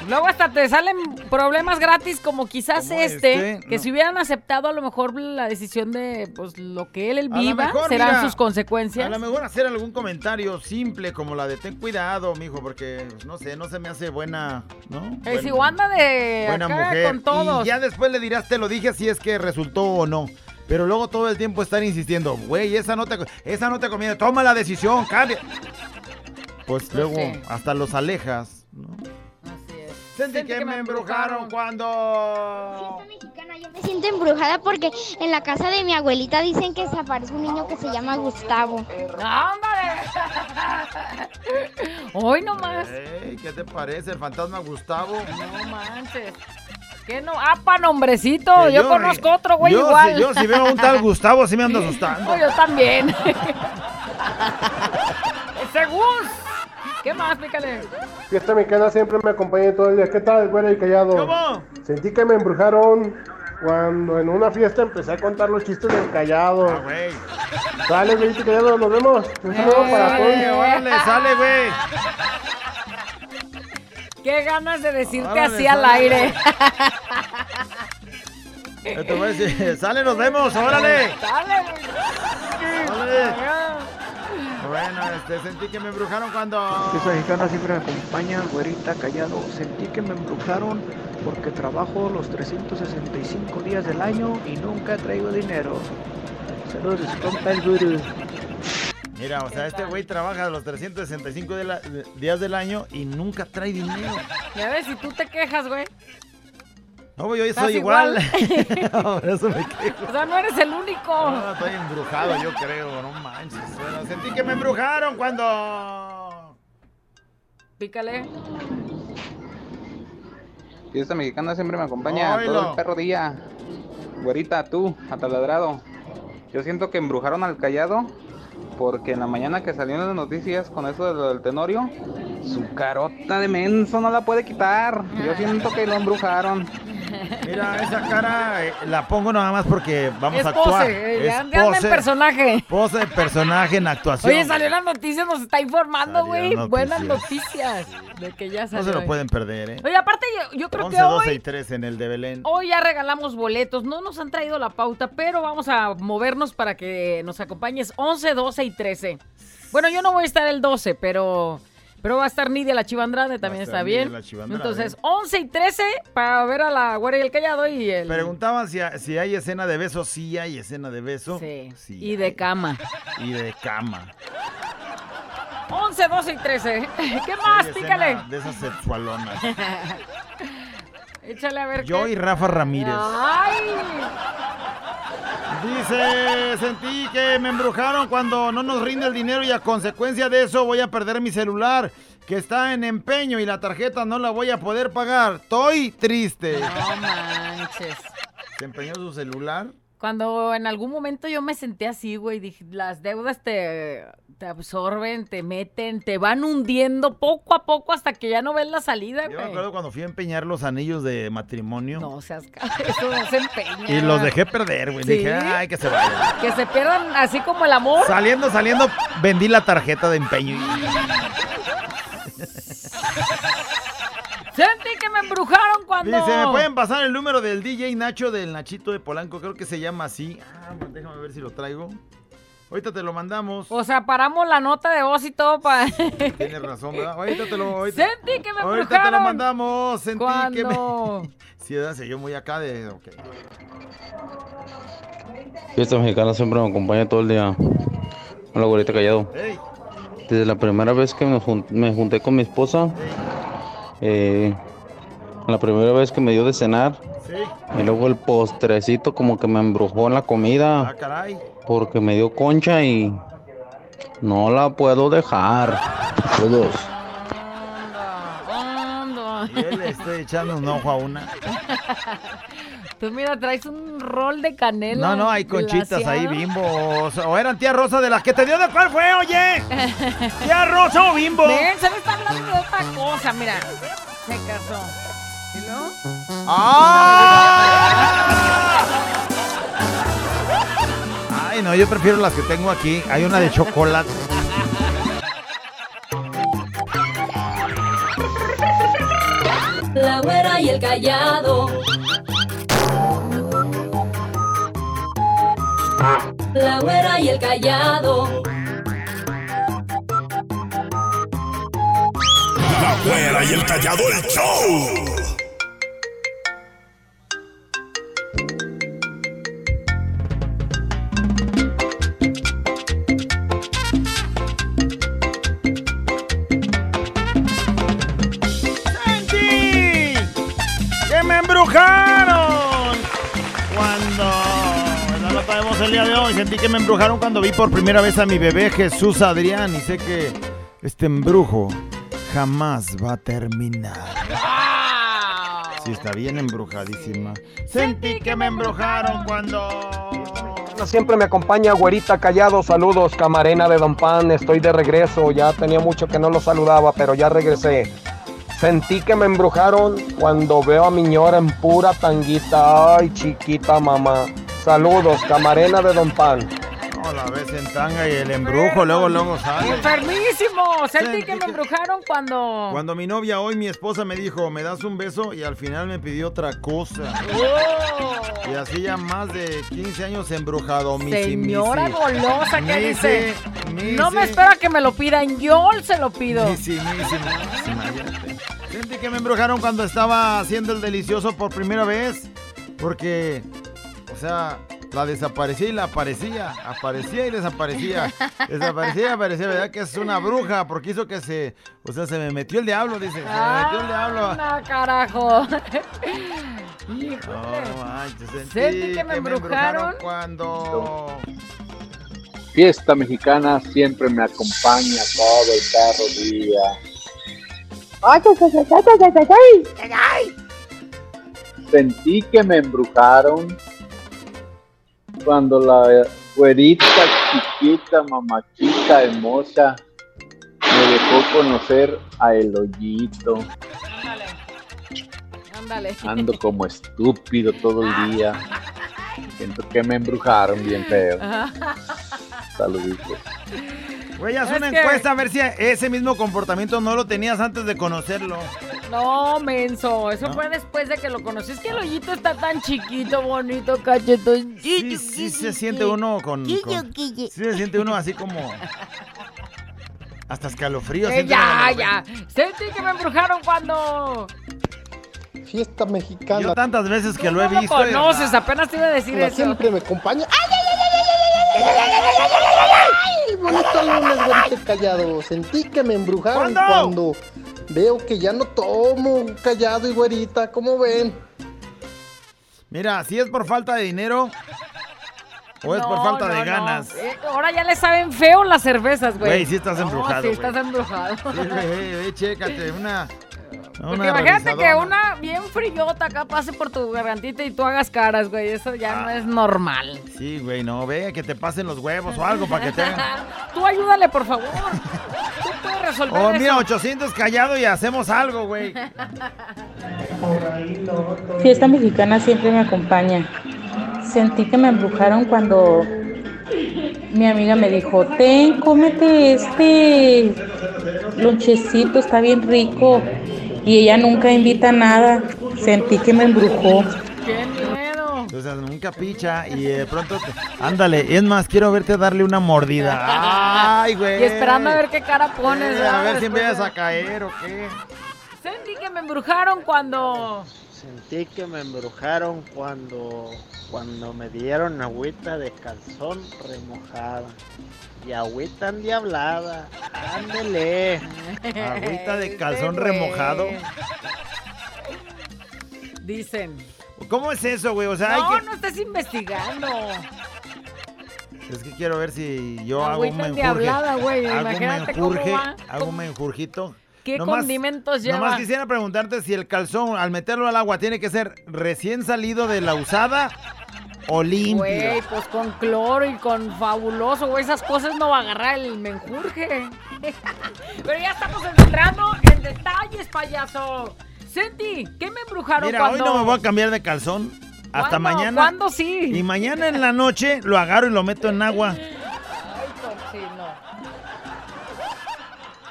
Luego hasta te salen problemas gratis como quizás Como este, este, que no. si hubieran aceptado a lo mejor la decisión de pues lo que él, él viva, mejor, serán mira, sus consecuencias. A lo mejor hacer algún comentario simple como la de ten cuidado, mijo, porque pues, no sé, no se me hace buena, ¿no? Eh, si anda de buena acá mujer. con todos. Y ya después le dirás, te lo dije si es que resultó o no. Pero luego todo el tiempo estar insistiendo, güey, esa no te, esa no te conviene, toma la decisión, cambia. Pues luego sí. hasta los alejas, ¿no? Así es. Sentí que me embrujaron cuando... Mexicana, yo me siento embrujada porque en la casa de mi abuelita dicen que se aparece un niño que se llama Gustavo. ¡Ándale! Hoy nomás. Ey, ¿Qué te parece el fantasma Gustavo? No manches. ¿Qué no? Ah, pa nombrecito. Yo, yo- conozco otro güey yo, igual. Si, yo si veo a un tal Gustavo, sí me ando asustando. No, yo también. Según. ¿Qué más? Pícale. Fiesta mexicana siempre me acompaña todo el día. ¿Qué tal, güero y callado? ¿Cómo? Sentí que me embrujaron cuando en una fiesta empecé a contar los chistes del callado. Ah, güey. Dale, güey callado, nos vemos. Un saludo para todos. Sale, güey. Qué ganas de decirte Órale, así al sale. aire. Yo te voy a decir, sale, nos vemos, órale. Órale. Bueno, este, sentí que me embrujaron cuando... Fiesta mexicana siempre me acompaña, güerita, callado. Sentí que me embrujaron porque trabajo los 365 días del año y nunca traigo dinero. Saludos compa el guru. Mira, o sea, este güey trabaja los 365 de la- de- días del año y nunca trae dinero. Ya ves, si tú te quejas, güey. No, yo soy igual. Por eso me quejo. O sea, no eres el único. No, estoy embrujado, yo creo, no manches. Bueno, sentí que me embrujaron cuando... Pícale. Fiesta mexicana siempre me acompaña Oilo. todo el perro día. Güerita, tú, ataladrado. Yo siento que embrujaron al callado porque en la mañana que salió en las noticias con eso de lo del tenorio, su carota de menso no la puede quitar. Yo siento que lo embrujaron. Mira, esa cara eh, la pongo nada más porque vamos Es a actuar. pose, eh, Es ya anda en personaje. Pose de personaje en actuación. Oye, salió las noticias, nos está informando, güey. Buenas noticias. De que ya No salió. se lo pueden perder, ¿eh? Oye, aparte, yo, yo creo 11, que 12 y hoy, 13 en el de Belén. hoy ya regalamos boletos. No nos han traído la pauta, pero vamos a movernos para que nos acompañes 11, 12 y 13. Bueno, yo no voy a estar el 12, pero, pero va a estar Nidia la Chivandrade, también está bien. Entonces, 11 y 13 para ver a la güera y el callado y el... Preguntaban si, si hay escena de beso. Sí hay escena de beso. Sí. Sí y de cama. Y de cama. 11, 12 y 13. ¿Qué más? Hay escena Pícale. De esas sexualonas. Échale a ver Yo qué. y Rafa Ramírez. ¡Ay! Dice, sentí que me embrujaron cuando no nos rinde el dinero y a consecuencia de eso voy a perder mi celular que está en empeño y la tarjeta no la voy a poder pagar. Estoy triste. No manches. ¿Se empeñó su celular? Cuando en algún momento yo me senté así, güey, dije, las deudas te, te absorben, te meten, te van hundiendo poco a poco hasta que ya no ves la salida, Yo me acuerdo cuando fui a empeñar los anillos de matrimonio. No seas ca- eso no se empeña. Y los dejé perder, güey. ¿Sí? Dije, ay, que se vayan. Que se pierdan así como el amor. Saliendo, saliendo, vendí la tarjeta de empeño. Sentí que me embrujaron cuando... Dice, ¿me pueden pasar el número del DJ Nacho del Nachito de Polanco? Creo que se llama así. Ah, pues déjame ver si lo traigo. Ahorita te lo mandamos. O sea, paramos la nota de voz y todo para... Tienes razón, ¿verdad? Ahorita te lo... Ahorita, Sentí que me ahorita te lo mandamos. Sentí que Cuando... me... Sí, se yo muy acá de... ok. Fiesta mexicana siempre me acompaña todo el día. Hola, güerita callado. Desde la primera vez que me, jun- me junté con mi esposa, eh, La primera vez que me dio de cenar. Sí. Y luego el postrecito como que me embrujó en la comida. Ah, caray. Porque me dio concha y no la puedo dejar. Todos. Y él le estoy echando un ojo a una. Tú mira, traes un rol de canela. No, no, hay conchitas ahí, glaseado. bimbo. O eran tía Rosa de las que te dio de cuál fue, oye. Tía Rosa o bimbo. Ven, se me está hablando de otra cosa, mira. Se casó. ¿Y luego? Ay, no, yo prefiero las que tengo aquí. Hay una de chocolate. La güera y el callado. La güera y el callado. La güera y el callado, el show. Sentí que me embrujaron cuando vi por primera vez a mi bebé Jesús Adrián. Y sé que este embrujo jamás va a terminar. Sí, está bien embrujadísima. Sentí que me embrujaron cuando... Siempre me acompaña Güerita Callado, saludos, camarena de Don Pan, estoy de regreso, ya tenía mucho que no lo saludaba, pero ya regresé. Sentí que me embrujaron cuando veo a mi ñora en pura tanguita, ay chiquita mamá. Saludos, camarena de Don Pan. No, la ves en tanga y el embrujo luego, luego sale. ¡Enfermísimo! Sentí que me embrujaron cuando... Cuando mi novia hoy, mi esposa me dijo, ¿me das un beso? Y al final me pidió otra cosa. Oh. Y así ya más de 15 años embrujado, misi, Señora misi. golosa, ¿qué Misi, dice? misi. No me espera que me lo pidan, yo se lo pido. Misi. Sentí que me embrujaron cuando estaba haciendo el delicioso por primera vez. Porque, o sea, la desaparecía y la aparecía. Aparecía y desaparecía. Desaparecía y aparecía. ¿Verdad que es una bruja? Porque hizo que se. O sea, se me metió el diablo, dice. Se me metió el diablo. No, carajo. No, manches, sentí Sentí que me embrujaron. cuando. Fiesta mexicana siempre me acompaña todo el perro día. ¡Ay, ay, ay, ay, ay, ay, ay, ay! Sentí que me embrujaron cuando la güerita chiquita, mamachita, hermosa, me dejó conocer a el hoyito. Ándale. Ando como estúpido todo el día. Siento que me embrujaron bien feo. Saluditos. Güey, haz Es una que- encuesta a ver si ese mismo comportamiento no lo tenías antes de conocerlo. No, menso, eso ¿No? fue después de que lo conocí. Es que el hoyito está tan chiquito, bonito, cachetón. Sí, sí se siente uno con. con- sí se siente uno así como. Hasta escalofrío. Eh, ya, ya. Sentí que me embrujaron cuando... Fiesta mexicana. Yo tantas veces que lo he No lo visto. y- conoces, apenas te iba a decir eso. siempre me acompaña. ¡Ay, ay, ay, ay, ay, ay, ay, ay, ay, ay, ay, ay, ay, ay! Bonito lunes, güerito callado. Sentí que me embrujaron ¿Cuándo? cuando veo que ya no tomo callado y güerita. ¿Cómo ven? Mira, si es por falta de dinero o es por falta no, de no. ganas. Eh, ahora ya le saben feo las cervezas, güey. Güey, sí estás No, embrujado, sí, estás embrujado. Sí, güey, güey, güey, chécate, una. Porque una imagínate que una bien frillota acá pase por tu gargantita y tú hagas caras, güey. Eso ya Ah. no es normal. Sí, güey, no, ve que te pasen los huevos o algo para que te hagan. Tú ayúdale, por favor. Tú resolver Oh, eso. mira, 800 callado y hacemos algo, güey. Fiesta mexicana siempre me acompaña. Sentí que me embrujaron cuando mi amiga me dijo, ten, cómete este lonchecito, está bien rico. Y ella nunca invita nada. Sentí que me embrujó. Entonces nunca picha y de pronto, te- ándale, es más, quiero verte darle una mordida. Ay, güey. Y esperando a ver qué cara pones. Eh, a ver si empiezas de- a caer o qué. Sentí que me embrujaron cuando... Sentí que me embrujaron cuando, cuando me dieron agüita de calzón remojada. Y agüita endiablada. Ándele. Agüita de Este calzón remojado. Dicen. ¿Cómo es eso, güey? O sea, hay No, que... no estés investigando. Es que quiero ver si yo hago un menjurje. güey, Hago un cómo va. hago un menjurjito. ¿Qué condimentos lleva? Nomás quisiera preguntarte si el calzón, al meterlo al agua, tiene que ser recién salido de la usada o limpio. Güey, pues con cloro y con fabuloso, güey. Esas cosas no va a agarrar el menjurje. Pero ya estamos entrando en detalles, payaso. Senti, ¿qué me embrujaron Mira, cuando...? hoy no me voy a cambiar de calzón. Hasta ¿Cuándo? mañana. ¿Cuándo sí? Y mañana en la noche lo agarro y lo meto en agua. Ay, cochino.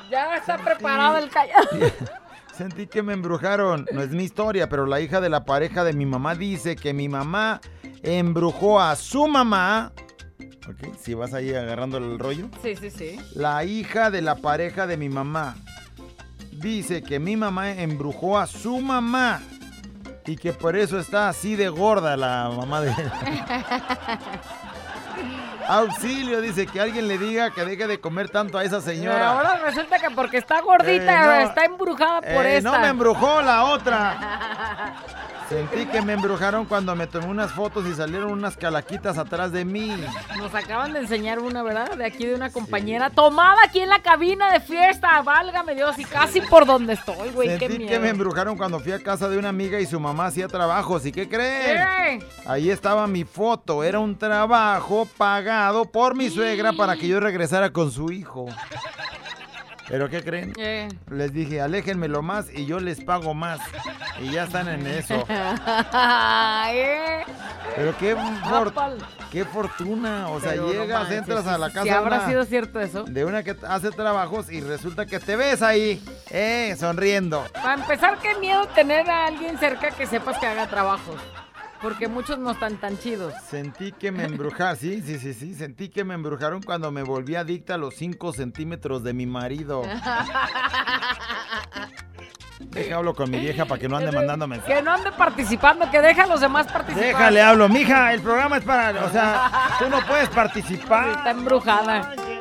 Ya está preparado el callado. Sentí que me embrujaron. No es mi historia, pero la hija de la pareja de mi mamá dice que mi mamá embrujó a su mamá. Ok, si vas ahí agarrando el rollo. Sí, sí, sí. La hija de la pareja de mi mamá dice que mi mamá embrujó a su mamá y que por eso está así de gorda la mamá de Auxilio, dice que alguien le diga que deje de comer tanto a esa Pero señora. ahora resulta que porque está gordita, Eh, no. está embrujada por Eh, esta. no me embrujó la otra. Sentí que me embrujaron cuando me tomé unas fotos y salieron unas calaquitas atrás de mí. Nos acaban de enseñar una, ¿verdad? De aquí de una compañera tomada aquí en la cabina de fiesta. Válgame Dios, y casi por donde estoy, güey. Qué Sentí miedo. que me embrujaron cuando fui a casa de una amiga y su mamá hacía trabajos. ¿Y qué creen? ¿Qué? Ahí estaba mi foto. Era un trabajo pagado por mi suegra para que yo regresara con su hijo. ¿Pero qué creen? Eh. Les dije, aléjenmelo más y yo les pago más. Y ya están en eso. Eh. Pero qué, for- Apal. qué fortuna. O sea, Pero llegas, entras a la casa ¿sí de habrá una, sido cierto eso? de una que hace trabajos y resulta que te ves ahí, eh, sonriendo. Para empezar, qué miedo tener a alguien cerca que sepas que haga trabajos. Porque muchos no están tan chidos. Sentí que me embrujaron, sí, sí, sí, sí, sentí que me embrujaron cuando me volví adicta a los 5 centímetros de mi marido. Deja hablo con mi vieja para que no ande mandando mensajes. Que no ande participando, que deja a los demás participar. Déjale, hablo, mija, el programa es para, o sea, tú no puedes participar. Está embrujada.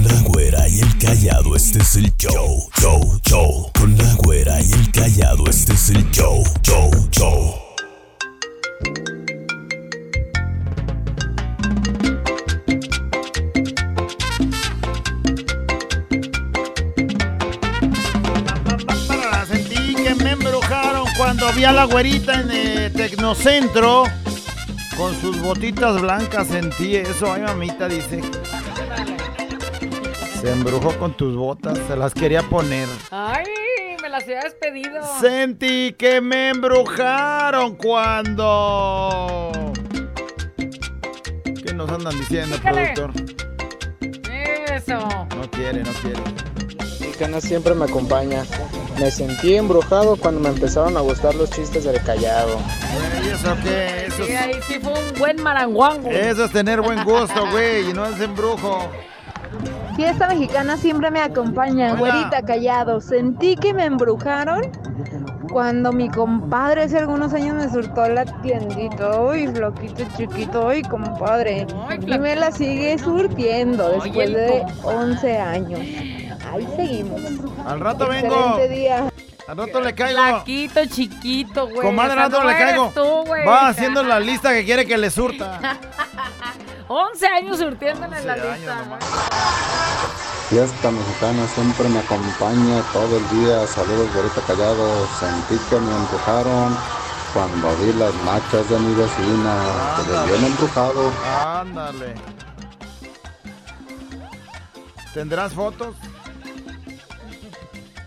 Con la güera y el callado, este es el show. Show, show. Con la güera y el callado, este es el show. Show, show. Sentí que me embrujaron cuando vi a la güerita en el Tecnocentro con sus botitas blancas. Sentí eso. Ay, mamita, dice. Se embrujó con tus botas, se las quería poner. Ay, me las había despedido. Sentí que me embrujaron cuando. ¿Qué nos andan diciendo, Pícale. productor? Eso. No quiere, no quiere. Mexicana siempre me acompaña. Me sentí embrujado cuando me empezaron a gustar los chistes del callado. ¿Y eso qué? Eso Sí, es, ahí sí fue un buen maranguango. eso es tener buen gusto, güey, y no es embrujo. Fiesta mexicana siempre me acompaña, Hola. güerita callado. Sentí que me embrujaron cuando mi compadre hace algunos años me surtó la tiendita. Uy, floquito chiquito, uy, compadre. Y me la sigue surtiendo después de compadre. 11 años. Ahí seguimos. Al rato vengo. Excelente día. Al rato le caigo. Flaquito, chiquito, güey. Comadre, al rato no le caigo. tú, güey. Va haciendo la lista que quiere que le surta. 11 años surtiéndole en la 11 años lista. nomás. Fiesta mexicana siempre me acompaña todo el día. Saludos, güerita callado. Sentí que me embrujaron cuando vi las machas de mi vecina. Que le bien embrujado. Ándale. ¿Tendrás fotos?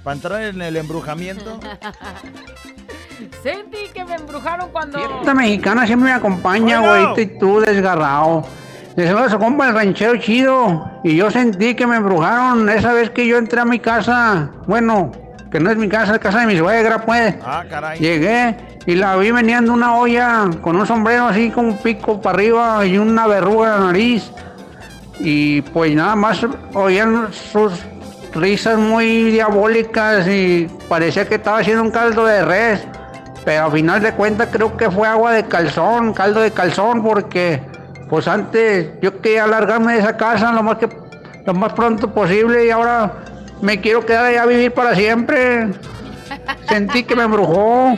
¿Para entrar en el embrujamiento? Sentí que me embrujaron cuando. Esta mexicana siempre me acompaña, Bueno. güey, y tú desgarrado. Saluda a su compa el ranchero chido. Y yo sentí que me embrujaron esa vez que yo entré a mi casa. Bueno, que no es mi casa, es casa de mi suegra, pues. Ah, caray. Llegué y la vi meneando una olla con un sombrero así como un pico para arriba y una verruga en la nariz. y pues nada más oían sus risas muy diabólicas y parecía que estaba haciendo un caldo de res. Pero al final de cuentas creo que fue agua de calzón, caldo de calzón, porque pues antes yo quería alargarme de esa casa lo más que lo más pronto posible y ahora me quiero quedar allá a vivir para siempre. Sentí que me embrujó.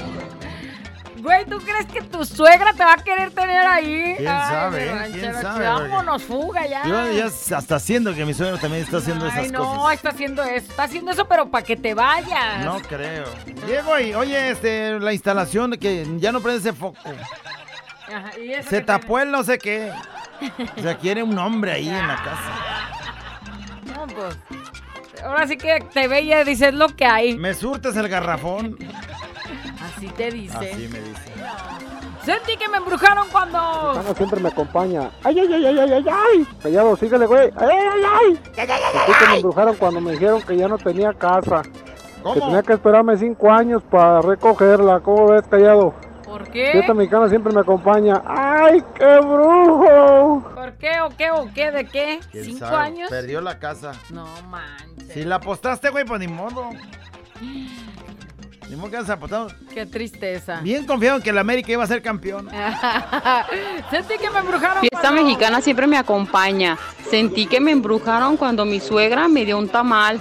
Güey, ¿tú crees que tu suegra te va a querer tener ahí? ¿Quién Ay, sabe, eh? ranchero, ¿Quién sabe? Vámonos, fuga ya. Yo ya hasta siento que mi suegro también está haciendo Ay, esas no, cosas. está haciendo eso. Está haciendo eso, pero para que te vayas. No creo. Llego y, oye, este, la instalación de que ya no prende ese foco. Ajá, y eso Se tapó el no sé qué. O sea, quiere un hombre ahí en la casa. No, pues. Ahora sí que te ve y dices lo que hay. ¿Me surtes el garrafón? Así te dice. Así me dice. Sentí que me embrujaron cuando. Ana siempre me acompaña. ¡Ay, ay, ay, ay, ay, ay! ay! Callado, síguele, güey. ¡Ay, ay, ay, ay! Sentí que me embrujaron cuando me dijeron que ya no tenía casa. Que tenía que esperarme cinco años para recogerla. ¿Cómo ves, callado? ¿Por qué? Fiesta mexicana siempre me acompaña. ¡Ay, qué brujo! ¿Por qué o qué o qué? ¿De qué? ¿Quién ¿Cinco sabe? años? Perdió la casa. No manches. Si la apostaste, güey, pues ni modo. Ni modo que has apostado. Qué tristeza. Bien confiado en que el América iba a ser campeón. Sentí que me embrujaron. Fiesta cuando- mexicana siempre me acompaña. Sentí que me embrujaron cuando mi suegra me dio un tamal.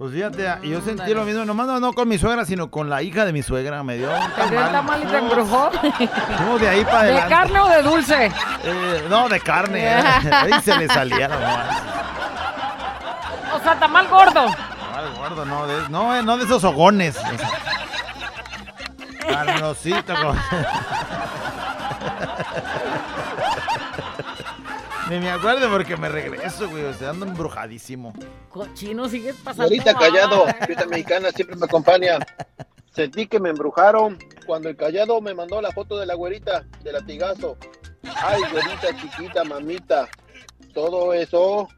Pues fíjate, yo sentí lo mismo, nomás no, no con mi suegra, sino con la hija de mi suegra. Me dio un ¿Te dio tamal y te embrujó? No, de ahí para ¿De adelante. carne o de dulce? Eh, no, de carne. eh. Ahí se le salía mamá. O sea, tamal gordo. Al gordo, no, de, no, eh, no de esos hogones. o sea. Carnosito. con- Ni me acuerdo porque me regreso, güey. O sea, ando embrujadísimo. Cochino, sigues pasando. Ahorita callado, fiesta mexicana siempre me acompaña. Sentí que me embrujaron cuando el callado me mandó la foto de la güerita, de latigazo. Ay, güerita chiquita, mamita. Todo eso.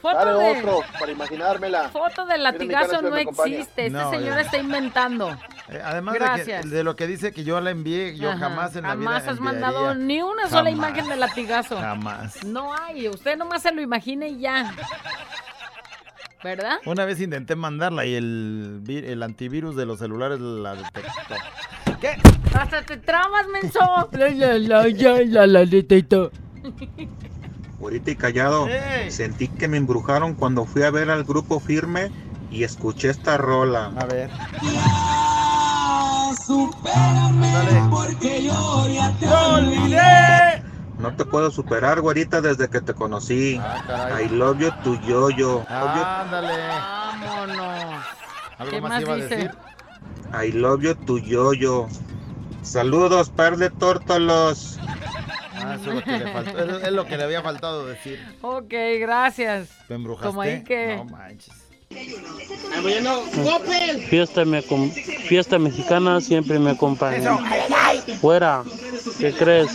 Foto Dale de- otro para imaginármela. Foto del Fiesta latigazo no existe. Este No, señor ya. está inventando. Eh, además de, que- de lo que dice que yo la envié, yo Ajá. jamás en la vida Jamás has enviaría. mandado ni una sola imagen de latigazo. Jamás. No hay. Usted nomás se lo imagina y ya. ¿Verdad? Una vez intenté mandarla y el, el antivirus de los celulares la detectó. Hasta te trabas, menso. La, la, la, la, la, la, detectó. Güerita y callado, sentí que me embrujaron cuando fui a ver al grupo firme y escuché esta rola. A ver. Porque yo ya te olvidé. No te puedo superar, güerita, desde que te conocí. caray. I love you, tu yo-yo. Ándale. Vámonos. ¿Algo ¿Qué más, más iba a dice? decir? I love you, tu yo-yo. Saludos, par de tórtolos. Ah, eso es lo que le faltó. Es, lo que le había faltado decir. Ok, gracias. ¿Me embrujaste? Como ahí que... No manches. Fiesta, me fiesta mexicana siempre me acompaña. Fuera, ¿qué crees?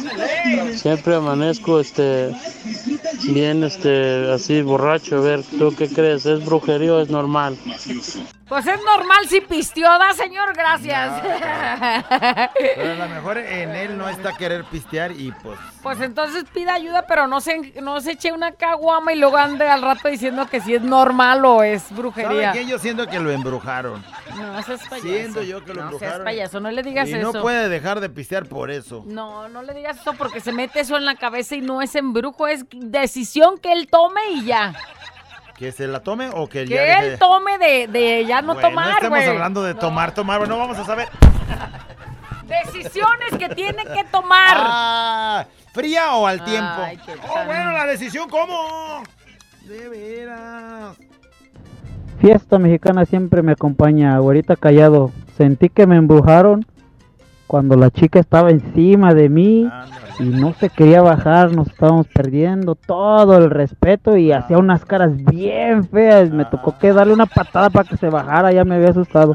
Siempre amanezco este bien este así borracho. A ver, ¿tú qué crees? ¿Es brujería o es normal? Pues es normal si pistió, ¿da, señor? Gracias. Pero a lo mejor en él no está querer pistear y pues. Pues entonces pida ayuda, pero no se, no se eche una caguama y luego ande al rato diciendo que si es normal o es ¿Sabe brujería. qué? Yo siento que lo embrujaron. No seas payaso. Siento yo que lo no seas embrujaron. payaso, no le digas y eso. no puede dejar de pistear por eso. No, no le digas eso porque se mete eso en la cabeza y no es embrujo, es decisión que él tome y ya. Que se la tome o que, Que ya él tome de, de ya no Güey, tomar, No estamos hablando de tomar, tomar. Bueno, vamos a saber. Decisiones que tiene que tomar. Ah, ¿Fría o al tiempo? Ay, oh, bueno, la decisión, ¿cómo? De veras. Fiesta mexicana siempre me acompaña, güerita callado. Sentí que me embrujaron cuando la chica estaba encima de mí y no se quería bajar, nos estábamos perdiendo todo el respeto y hacía unas caras bien feas. Me tocó que darle una patada para que se bajara, ya me había asustado.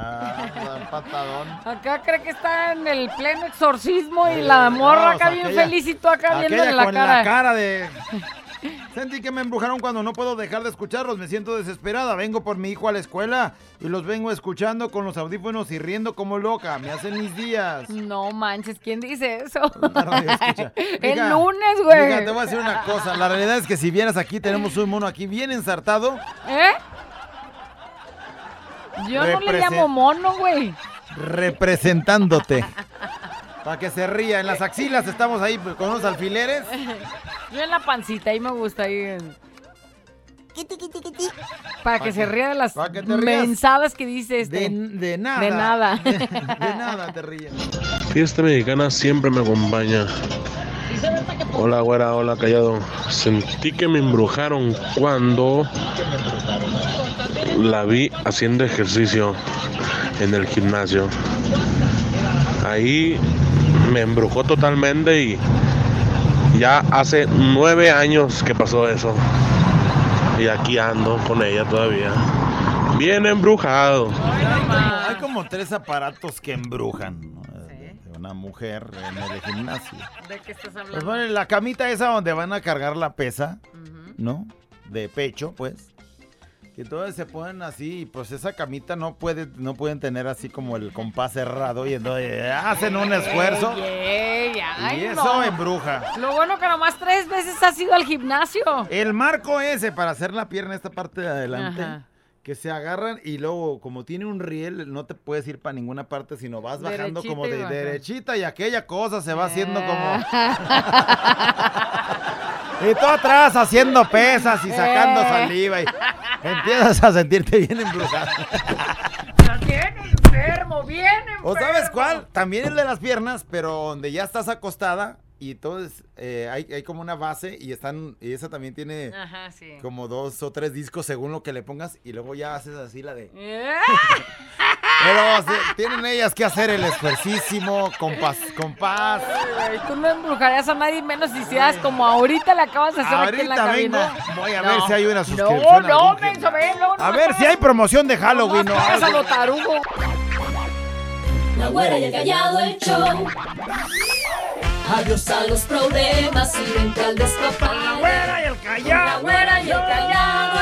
Acá cree que está en el pleno exorcismo y la morra acá bien aquella- feliz y tú acá viéndole la cara. la cara de... Sentí que me embrujaron cuando no puedo dejar de escucharlos. Me siento desesperada. Vengo por mi hijo a la escuela y los vengo escuchando con los audífonos y riendo como loca. Me hacen mis días. No manches, ¿quién dice eso? El Mija, lunes, güey. mija, te voy a decir una cosa. La realidad es que si vieras aquí, tenemos un mono aquí bien ensartado. ¿Eh? Yo no le llamo mono, güey. representándote. Para que se ría. En las axilas estamos ahí con unos alfileres. Yo en la pancita, ahí me gusta. Ahí en- Para que se ría de las que mensadas que dice este. De, de nada. De nada. De nada te ríes. Fiesta mexicana siempre me acompaña. Hola, güera, hola, callado. Sentí que me embrujaron cuando la vi haciendo ejercicio en el gimnasio. Ahí me embrujó totalmente y ya hace nueve años que pasó eso. Y aquí ando con ella todavía. Bien embrujado. Hay como, hay como tres aparatos que embrujan. ¿no? De una mujer en el gimnasio. ¿De qué estás Pues hablando? bueno, la camita esa donde van a cargar la pesa, ¿no? De pecho, pues. Y entonces se ponen así, y pues esa camita no puede, no pueden tener así como el compás cerrado y entonces hacen un esfuerzo ay, y eso no. embruja. Lo bueno que nomás tres veces has ido al gimnasio. El marco ese para hacer la pierna esta parte de adelante, Ajá. que se agarran y luego como tiene un riel no te puedes ir para ninguna parte sino vas bajando Derechita como de derechita y aquella cosa se va haciendo como Eh. y tú atrás haciendo pesas y sacando Eh. saliva y empiezas a sentirte bien embrujado. Bien enfermo, bien enfermo. ¿O sabes cuál? También el de las piernas, pero donde ya estás acostada y entonces eh, hay, hay como una base y están y esa también tiene Ajá, sí. como dos o tres discos según lo que le pongas y luego ya haces así la de... Pero tienen ellas que hacer el esfuercísimo, compás, compás. Ay, güey, Tú no embrujarías a nadie menos si seas como ahorita le acabas de hacer aquí en la Ahorita vengo, cabina. voy a No. ver si hay una No, suscripción. no, algún menso, ven, no, no A ver si hay promoción de Halloween o hagas a algo. lo tarugo. La güera y el callado el show. Adiós a los problemas y vente al despapalle. La güera y el callado. La güera y el callado.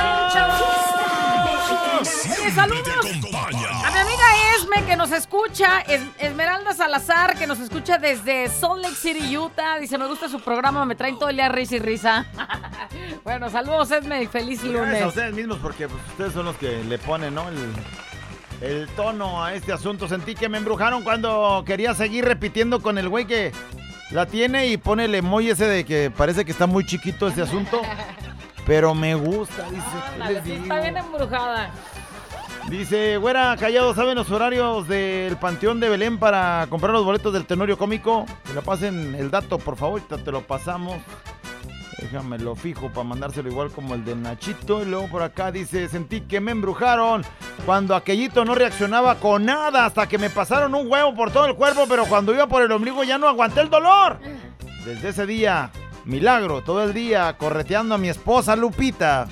Oye, saludos a mi amiga Esme que nos escucha, Es- Esmeralda Salazar que nos escucha desde Salt Lake City, Utah. Dice, me gusta su programa, me traen todo el día risa y risa. bueno, saludos Esme y feliz Gracias a lunes. ustedes mismos porque pues, ustedes son los que le ponen, ¿no? El, el tono a este asunto. Sentí que me embrujaron cuando quería seguir repitiendo con el güey que la tiene y pone el emoji ese de que parece que está muy chiquito este asunto. Pero me gusta, dice. ¿qué Dale, les sí, digo? está bien embrujada. Dice, güera, callado, ¿saben los horarios del Panteón de Belén para comprar los boletos del Tenorio Cómico? Que le pasen el dato, por favor, ahorita te lo pasamos. Déjame lo fijo para mandárselo igual como el de Nachito. Y luego por acá dice, sentí que me embrujaron cuando aquellito no reaccionaba con nada hasta que me pasaron un huevo por todo el cuerpo, pero cuando iba por el ombligo ya no aguanté el dolor. Desde ese día, milagro, todo el día correteando a mi esposa Lupita.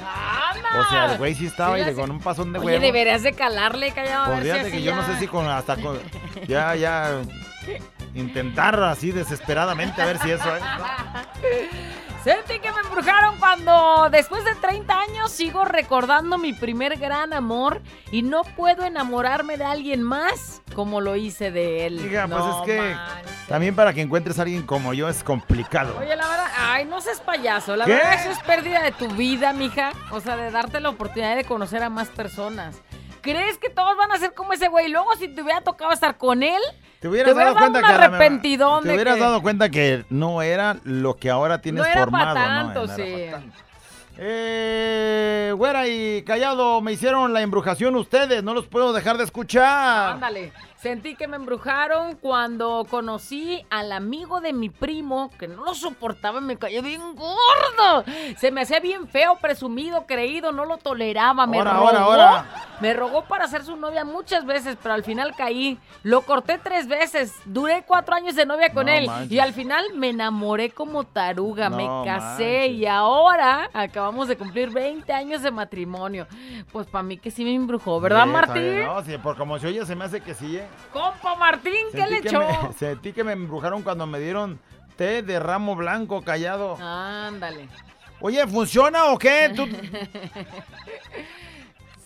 O sea, el güey sí estaba Sí, y con un pasón de Oye, huevo. deberías de calarle, callado. si que yo no sé si con hasta con, ya, ya intentar así desesperadamente a ver si eso es. Sentí que me embrujaron cuando después de 30 años sigo recordando mi primer gran amor y no puedo enamorarme de alguien más como lo hice de él. Hija, pues No es que también para que encuentres a alguien como yo es complicado. Oye, la verdad, ay, no seas payaso. La ¿Qué? verdad, eso es pérdida de tu vida, mija. O sea, de darte la oportunidad de conocer a más personas. ¿Crees que todos van a ser como ese güey? Luego, si te hubiera tocado estar con él, Te hubieras dado cuenta que arrepentidón te hubieras que dado cuenta que no era lo que ahora tienes no era formado, para ¿no? tanto, No era sí. tanto. Eh, güera y callado, me hicieron la embrujación ustedes, no los puedo dejar de escuchar. Ándale. Sentí que me embrujaron cuando conocí al amigo de mi primo, que no lo soportaba, me cayó bien gordo. Se me hacía bien feo, presumido, creído, no lo toleraba. Me Ahora, rogó, ahora, ahora. me rogó para ser su novia muchas veces, pero al final caí. Lo corté tres veces, duré cuatro años de novia con No él manches. y al final me enamoré como taruga, me casé manches. y ahora acabamos de cumplir 20 años de matrimonio. Pues para mí que sí me embrujó, ¿verdad, Sí, Martín? bien, No, sí, por como se oye, se me hace que sí, ¿eh? Compa Martín, ¿qué Sentí le que echó? me- sentí que me embrujaron cuando me dieron té de ramo blanco callado. Ándale. Oye, ¿funciona o qué? Tú-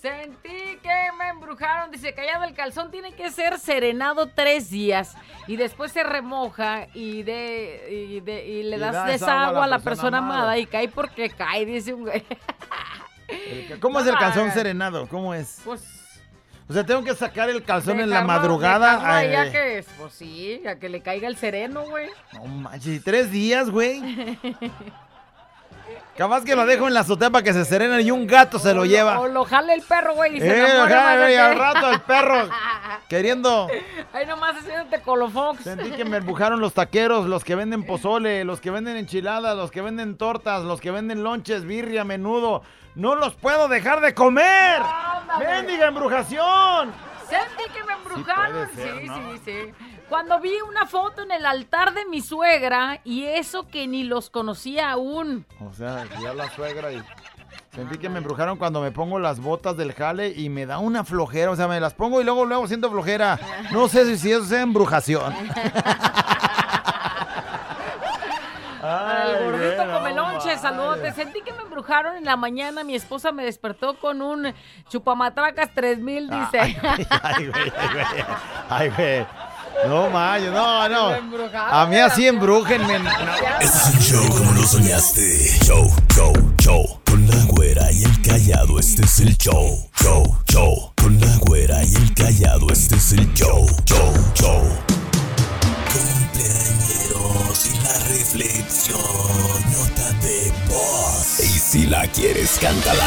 Sentí que me embrujaron. Dice, callado el calzón tiene que ser serenado tres días y después se remoja y de y, de- y le Y das das desagua a la persona amada y cae porque cae, dice un güey. ¿Cómo es el calzón serenado? ¿Cómo es? Pues O sea, tengo que sacar el calzón en la madrugada. ahí a Ay, que, pues sí, a que le caiga el sereno, güey. No manches, ¿y tres días, güey. Capaz que lo dejo en la azotea para que se serena y un gato se lo lleva. O lo jale el perro, güey, y se Eh, enamora güey, ti. al rato el perro queriendo. Ahí nomás haciéndote colofox. Sentí que me empujaron los taqueros, los que venden pozole, los que venden enchiladas, los que venden tortas, los que venden lonches, birria, menudo. No los puedo dejar de comer. ¡Mendiga embrujación! Sentí que me embrujaron. Sí ser, sí, ¿no? sí, sí. Cuando vi una foto en el altar de mi suegra y eso que ni los conocía aún. O sea, ya la suegra y... Sentí que me embrujaron cuando me pongo las botas del jale y me da una flojera. O sea, me las pongo y luego, luego siento flojera. No sé si, si eso es embrujación. Al gordito bueno, come lonche, vaya. saludote. Sentí que me embrujaron en la mañana. Mi esposa me despertó con un chupamatracas 3000, dice. Ay, güey, ay, güey. Ay, güey. No, mayo, no, no. A mí así embrújenme. Este es un show como lo soñaste. Show, show, show. Con la güera y el callado, este es el show. Show, show. Con la güera y el callado, este es el show. Show, show. Cumpleañeros y la reflexión. Nota de voz. Y si la quieres, cántala.